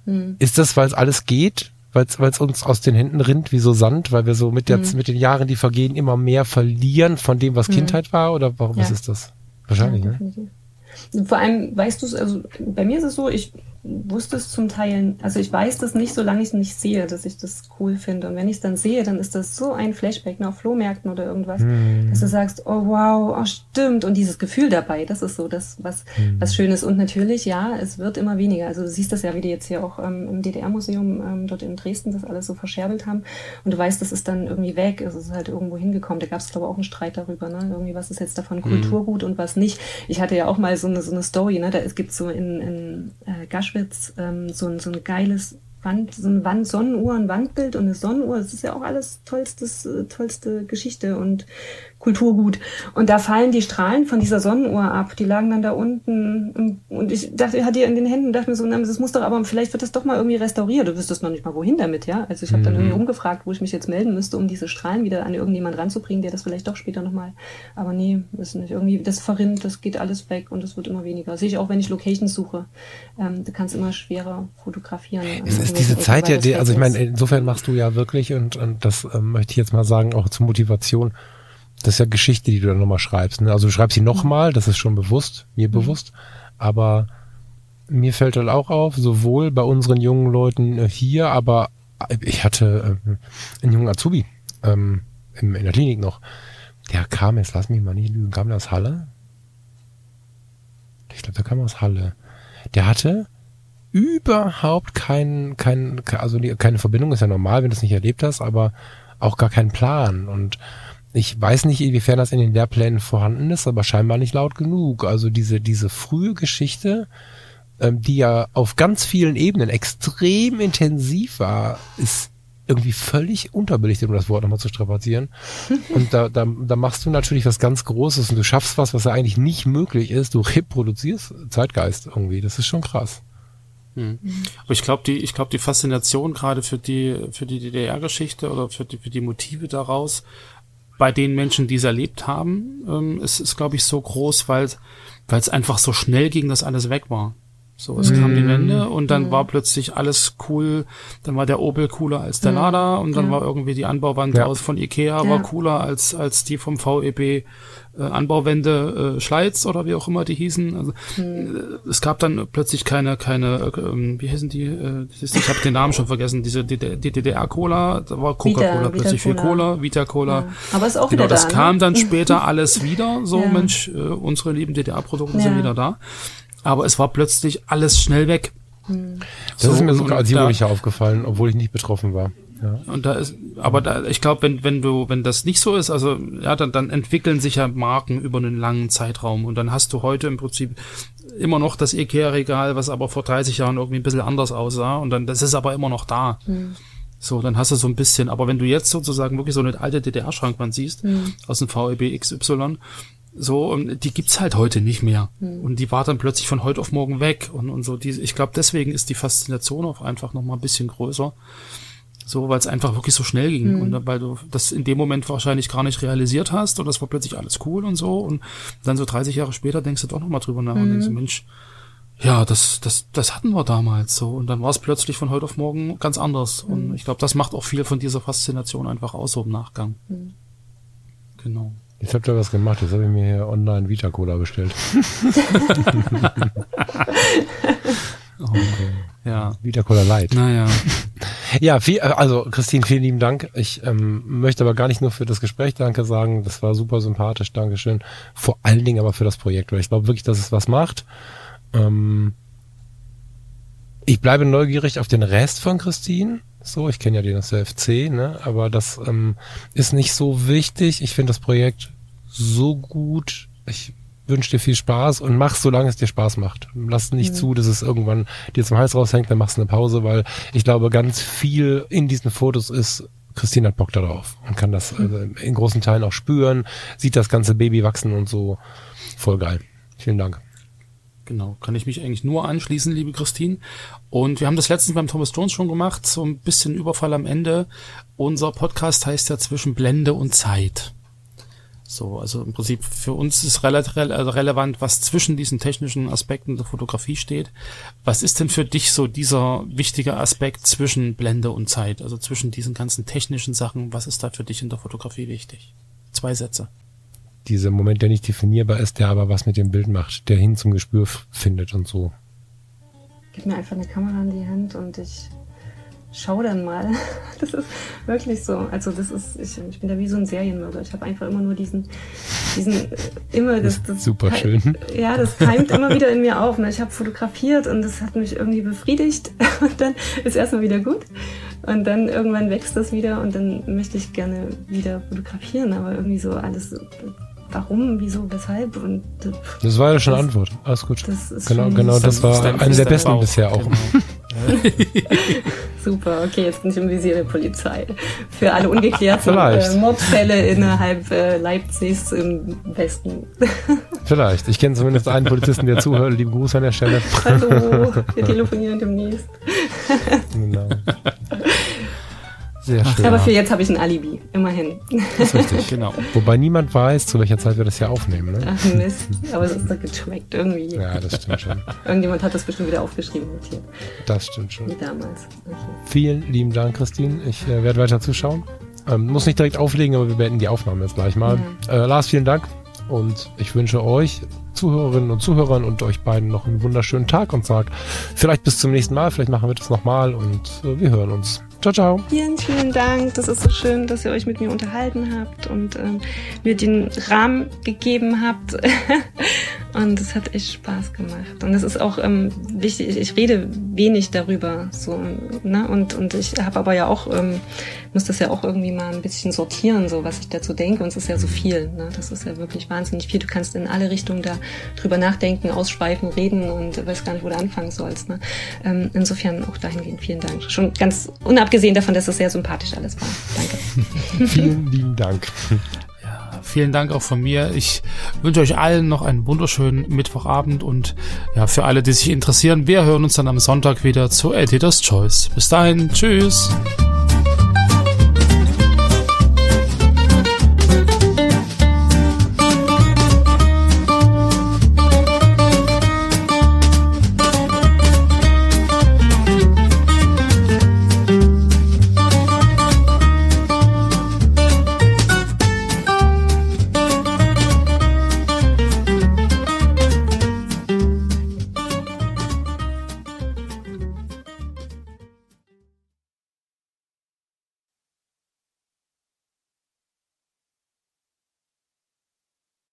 Hm. Ist das, weil es alles geht? Weil es uns aus den Händen rinnt wie so Sand, weil wir so mit, der, mhm. mit den Jahren, die vergehen, immer mehr verlieren von dem, was mhm. Kindheit war? Oder warum ja. ist das? Wahrscheinlich, ja, ne? Vor allem weißt du es, also bei mir ist es so, ich wusste es zum Teil, also ich weiß das nicht, solange ich es nicht sehe, dass ich das cool finde. Und wenn ich es dann sehe, dann ist das so ein Flashback, ne, auf Flohmärkten oder irgendwas, mm. dass du sagst, oh wow, oh stimmt. Und dieses Gefühl dabei, das ist so das, was, mm. was schön ist. Und natürlich, ja, es wird immer weniger. Also du siehst das ja, wie die jetzt hier auch ähm, im DDR-Museum ähm, dort in Dresden das alles so verscherbelt haben. Und du weißt, das ist dann irgendwie weg, es ist halt irgendwo hingekommen. Da gab es, glaube ich, auch einen Streit darüber, ne? Irgendwie, was ist jetzt davon mm. Kulturgut und was nicht. Ich hatte ja auch mal so eine, so eine Story, ne? Da, es gibt so in, in äh, Gasch Auschwitz ähm, so, ein, so ein geiles Wand, so ein Wand, Sonnenuhr, ein Wandbild und eine Sonnenuhr. Das ist ja auch alles tollstes, äh, tollste Geschichte und Kulturgut. Und da fallen die Strahlen von dieser Sonnenuhr ab. Die lagen dann da unten. Und ich dachte, ich hatte die in den Händen und dachte mir so, na, das muss doch, aber vielleicht wird das doch mal irgendwie restauriert. Du wüsstest noch nicht mal, wohin damit, ja? Also ich habe dann mhm. irgendwie umgefragt, wo ich mich jetzt melden müsste, um diese Strahlen wieder an irgendjemand ranzubringen, der das vielleicht doch später nochmal. Aber nee, ist nicht. Irgendwie, das verrinnt, das geht alles weg und es wird immer weniger. sehe ich auch, wenn ich Locations suche. Ähm, du kannst immer schwerer fotografieren. Es ist diese Zeit ja, also ich meine, insofern machst du ja wirklich und, und das ähm, möchte ich jetzt mal sagen, auch zur Motivation, das ist ja Geschichte, die du dann nochmal schreibst. Ne? Also du schreibst sie nochmal, das ist schon bewusst, mir mhm. bewusst, aber mir fällt halt auch auf, sowohl bei unseren jungen Leuten hier, aber ich hatte äh, einen jungen Azubi ähm, in, in der Klinik noch, der kam, jetzt lass mich mal nicht lügen, kam der aus Halle? Ich glaube, der kam aus Halle. Der hatte überhaupt keinen, kein, also keine Verbindung, ist ja normal, wenn du es nicht erlebt hast, aber auch gar keinen Plan. Und ich weiß nicht, inwiefern das in den Lehrplänen vorhanden ist, aber scheinbar nicht laut genug. Also diese, diese frühe Geschichte, ähm, die ja auf ganz vielen Ebenen extrem intensiv war, ist irgendwie völlig unterbelichtet, um das Wort nochmal zu strapazieren. Und da, da, da machst du natürlich was ganz Großes und du schaffst was, was ja eigentlich nicht möglich ist. Du reproduzierst Zeitgeist irgendwie. Das ist schon krass. Hm. Aber ich glaube, die, ich glaube, die Faszination gerade für die, für die DDR-Geschichte oder für die, für die Motive daraus bei den Menschen, die es erlebt haben, ähm, ist, ist glaube ich, so groß, weil es einfach so schnell ging, dass alles weg war. So, es mm. kam die mhm. Wende und dann mm. war plötzlich alles cool. Dann war der Opel cooler als der Lada und dann ja. war irgendwie die Anbauwand ja. aus von Ikea ja. war cooler als als die vom VEB äh, Anbauwände äh, Schleiz oder wie auch immer die hießen. Also, mm. Es gab dann plötzlich keine keine äh, wie heißen die? Äh, ich habe den Namen schon vergessen. Diese die, die DDR Cola, da war Coca-Cola plötzlich viel Cola, Vita Cola. Aber ist auch genau, wieder das da, kam ne? dann später alles wieder. So Mensch, äh, unsere lieben DDR-Produkte sind wieder da aber es war plötzlich alles schnell weg. Das so, ist mir sogar als Jugendlicher aufgefallen, obwohl ich nicht betroffen war. Ja. Und da ist, aber da, ich glaube, wenn, wenn du, wenn das nicht so ist, also ja, dann, dann entwickeln sich ja Marken über einen langen Zeitraum und dann hast du heute im Prinzip immer noch das Ikea-Regal, was aber vor 30 Jahren irgendwie ein bisschen anders aussah und dann, das ist aber immer noch da. Mhm. So, dann hast du so ein bisschen, aber wenn du jetzt sozusagen wirklich so eine alte DDR-Schrankwand siehst, mhm. aus dem VEB XY, so, und die gibt's halt heute nicht mehr. Mhm. Und die war dann plötzlich von heute auf morgen weg. Und, und so, die, ich glaube, deswegen ist die Faszination auch einfach noch mal ein bisschen größer. So, weil es einfach wirklich so schnell ging. Mhm. Und weil du das in dem Moment wahrscheinlich gar nicht realisiert hast und das war plötzlich alles cool und so. Und dann so 30 Jahre später denkst du doch noch mal drüber nach mhm. und denkst, Mensch, ja, das, das, das hatten wir damals so. Und dann war es plötzlich von heute auf morgen ganz anders. Und mhm. ich glaube, das macht auch viel von dieser Faszination einfach aus so im Nachgang. Mhm. Genau. Jetzt habt ihr was gemacht. Jetzt habe ich mir hier online Vita Cola bestellt. okay. Ja. Vita Cola Light. Naja. Ja, viel, also Christine, vielen lieben Dank. Ich ähm, möchte aber gar nicht nur für das Gespräch Danke sagen. Das war super sympathisch. Dankeschön. Vor allen Dingen aber für das Projekt, weil ich glaube wirklich, dass es was macht. Ähm, ich bleibe neugierig auf den Rest von Christine. So, ich kenne ja den aus der FC, ne? Aber das ähm, ist nicht so wichtig. Ich finde das Projekt so gut. Ich wünsche dir viel Spaß und mach, solange es dir Spaß macht. Lass nicht mhm. zu, dass es irgendwann dir zum Hals raushängt, dann machst du eine Pause, weil ich glaube, ganz viel in diesen Fotos ist, Christine hat Bock darauf und kann das mhm. also in großen Teilen auch spüren, sieht das ganze Baby wachsen und so. Voll geil. Vielen Dank. Genau, kann ich mich eigentlich nur anschließen, liebe Christine. Und wir haben das letztens beim Thomas Jones schon gemacht, so ein bisschen Überfall am Ende. Unser Podcast heißt ja zwischen Blende und Zeit. So, also im Prinzip für uns ist relativ also relevant, was zwischen diesen technischen Aspekten der Fotografie steht. Was ist denn für dich so dieser wichtige Aspekt zwischen Blende und Zeit? Also zwischen diesen ganzen technischen Sachen, was ist da für dich in der Fotografie wichtig? Zwei Sätze dieser Moment, der nicht definierbar ist, der aber was mit dem Bild macht, der hin zum Gespür findet und so. Gib mir einfach eine Kamera in die Hand und ich schau dann mal. Das ist wirklich so. Also das ist, ich, ich bin da wie so ein Serienmörder. Ich habe einfach immer nur diesen, diesen, äh, immer das, das super schön. Ja, das keimt immer wieder in mir auf. Ne? Ich habe fotografiert und das hat mich irgendwie befriedigt und dann ist erstmal wieder gut und dann irgendwann wächst das wieder und dann möchte ich gerne wieder fotografieren, aber irgendwie so alles warum, wieso, weshalb. Und das war ja schon eine Antwort. Alles gut. genau, genau, das, das war eine der besten Bauch. bisher auch. Genau. Super, okay, jetzt bin ich im Visier der Polizei. Für alle ungeklärten äh, Mordfälle innerhalb äh, Leipzigs im Westen. Vielleicht. Ich kenne zumindest einen Polizisten, der zuhört. Lieben Gruß an der Stelle. Hallo, wir telefonieren demnächst. genau. Sehr schön. Aber für jetzt habe ich ein Alibi, immerhin. Das ist richtig, genau. Wobei niemand weiß, zu welcher Zeit wir das hier aufnehmen. Ne? Ach Mist, aber es ist doch getrackt irgendwie. Ja, das stimmt schon. Irgendjemand hat das bestimmt wieder aufgeschrieben notiert. Das stimmt schon. Wie damals. Okay. Vielen lieben Dank, Christine. Ich äh, werde weiter zuschauen. Ähm, muss nicht direkt auflegen, aber wir beenden die Aufnahme jetzt gleich mal. Ja. Äh, Lars, vielen Dank. Und ich wünsche euch, Zuhörerinnen und Zuhörern und euch beiden noch einen wunderschönen Tag und sage vielleicht bis zum nächsten Mal. Vielleicht machen wir das nochmal und äh, wir hören uns. Ciao, ciao. Vielen, vielen Dank. Das ist so schön, dass ihr euch mit mir unterhalten habt und ähm, mir den Rahmen gegeben habt. und es hat echt Spaß gemacht. Und es ist auch ähm, wichtig, ich rede wenig darüber. So, ne? Und, und ich habe aber ja auch, ähm, muss das ja auch irgendwie mal ein bisschen sortieren, so was ich dazu denke. Und es ist ja so viel. Ne? Das ist ja wirklich wahnsinnig viel. Du kannst in alle Richtungen da drüber nachdenken, ausschweifen, reden und weiß gar nicht, wo du anfangen sollst. Ne? Ähm, insofern auch dahingehend vielen Dank. Schon ganz unabhängig abgesehen davon, dass es sehr sympathisch alles war. Danke. Vielen lieben Dank. Vielen Dank auch von mir. Ich wünsche euch allen noch einen wunderschönen Mittwochabend und ja, für alle, die sich interessieren, wir hören uns dann am Sonntag wieder zu Editor's Choice. Bis dahin, tschüss.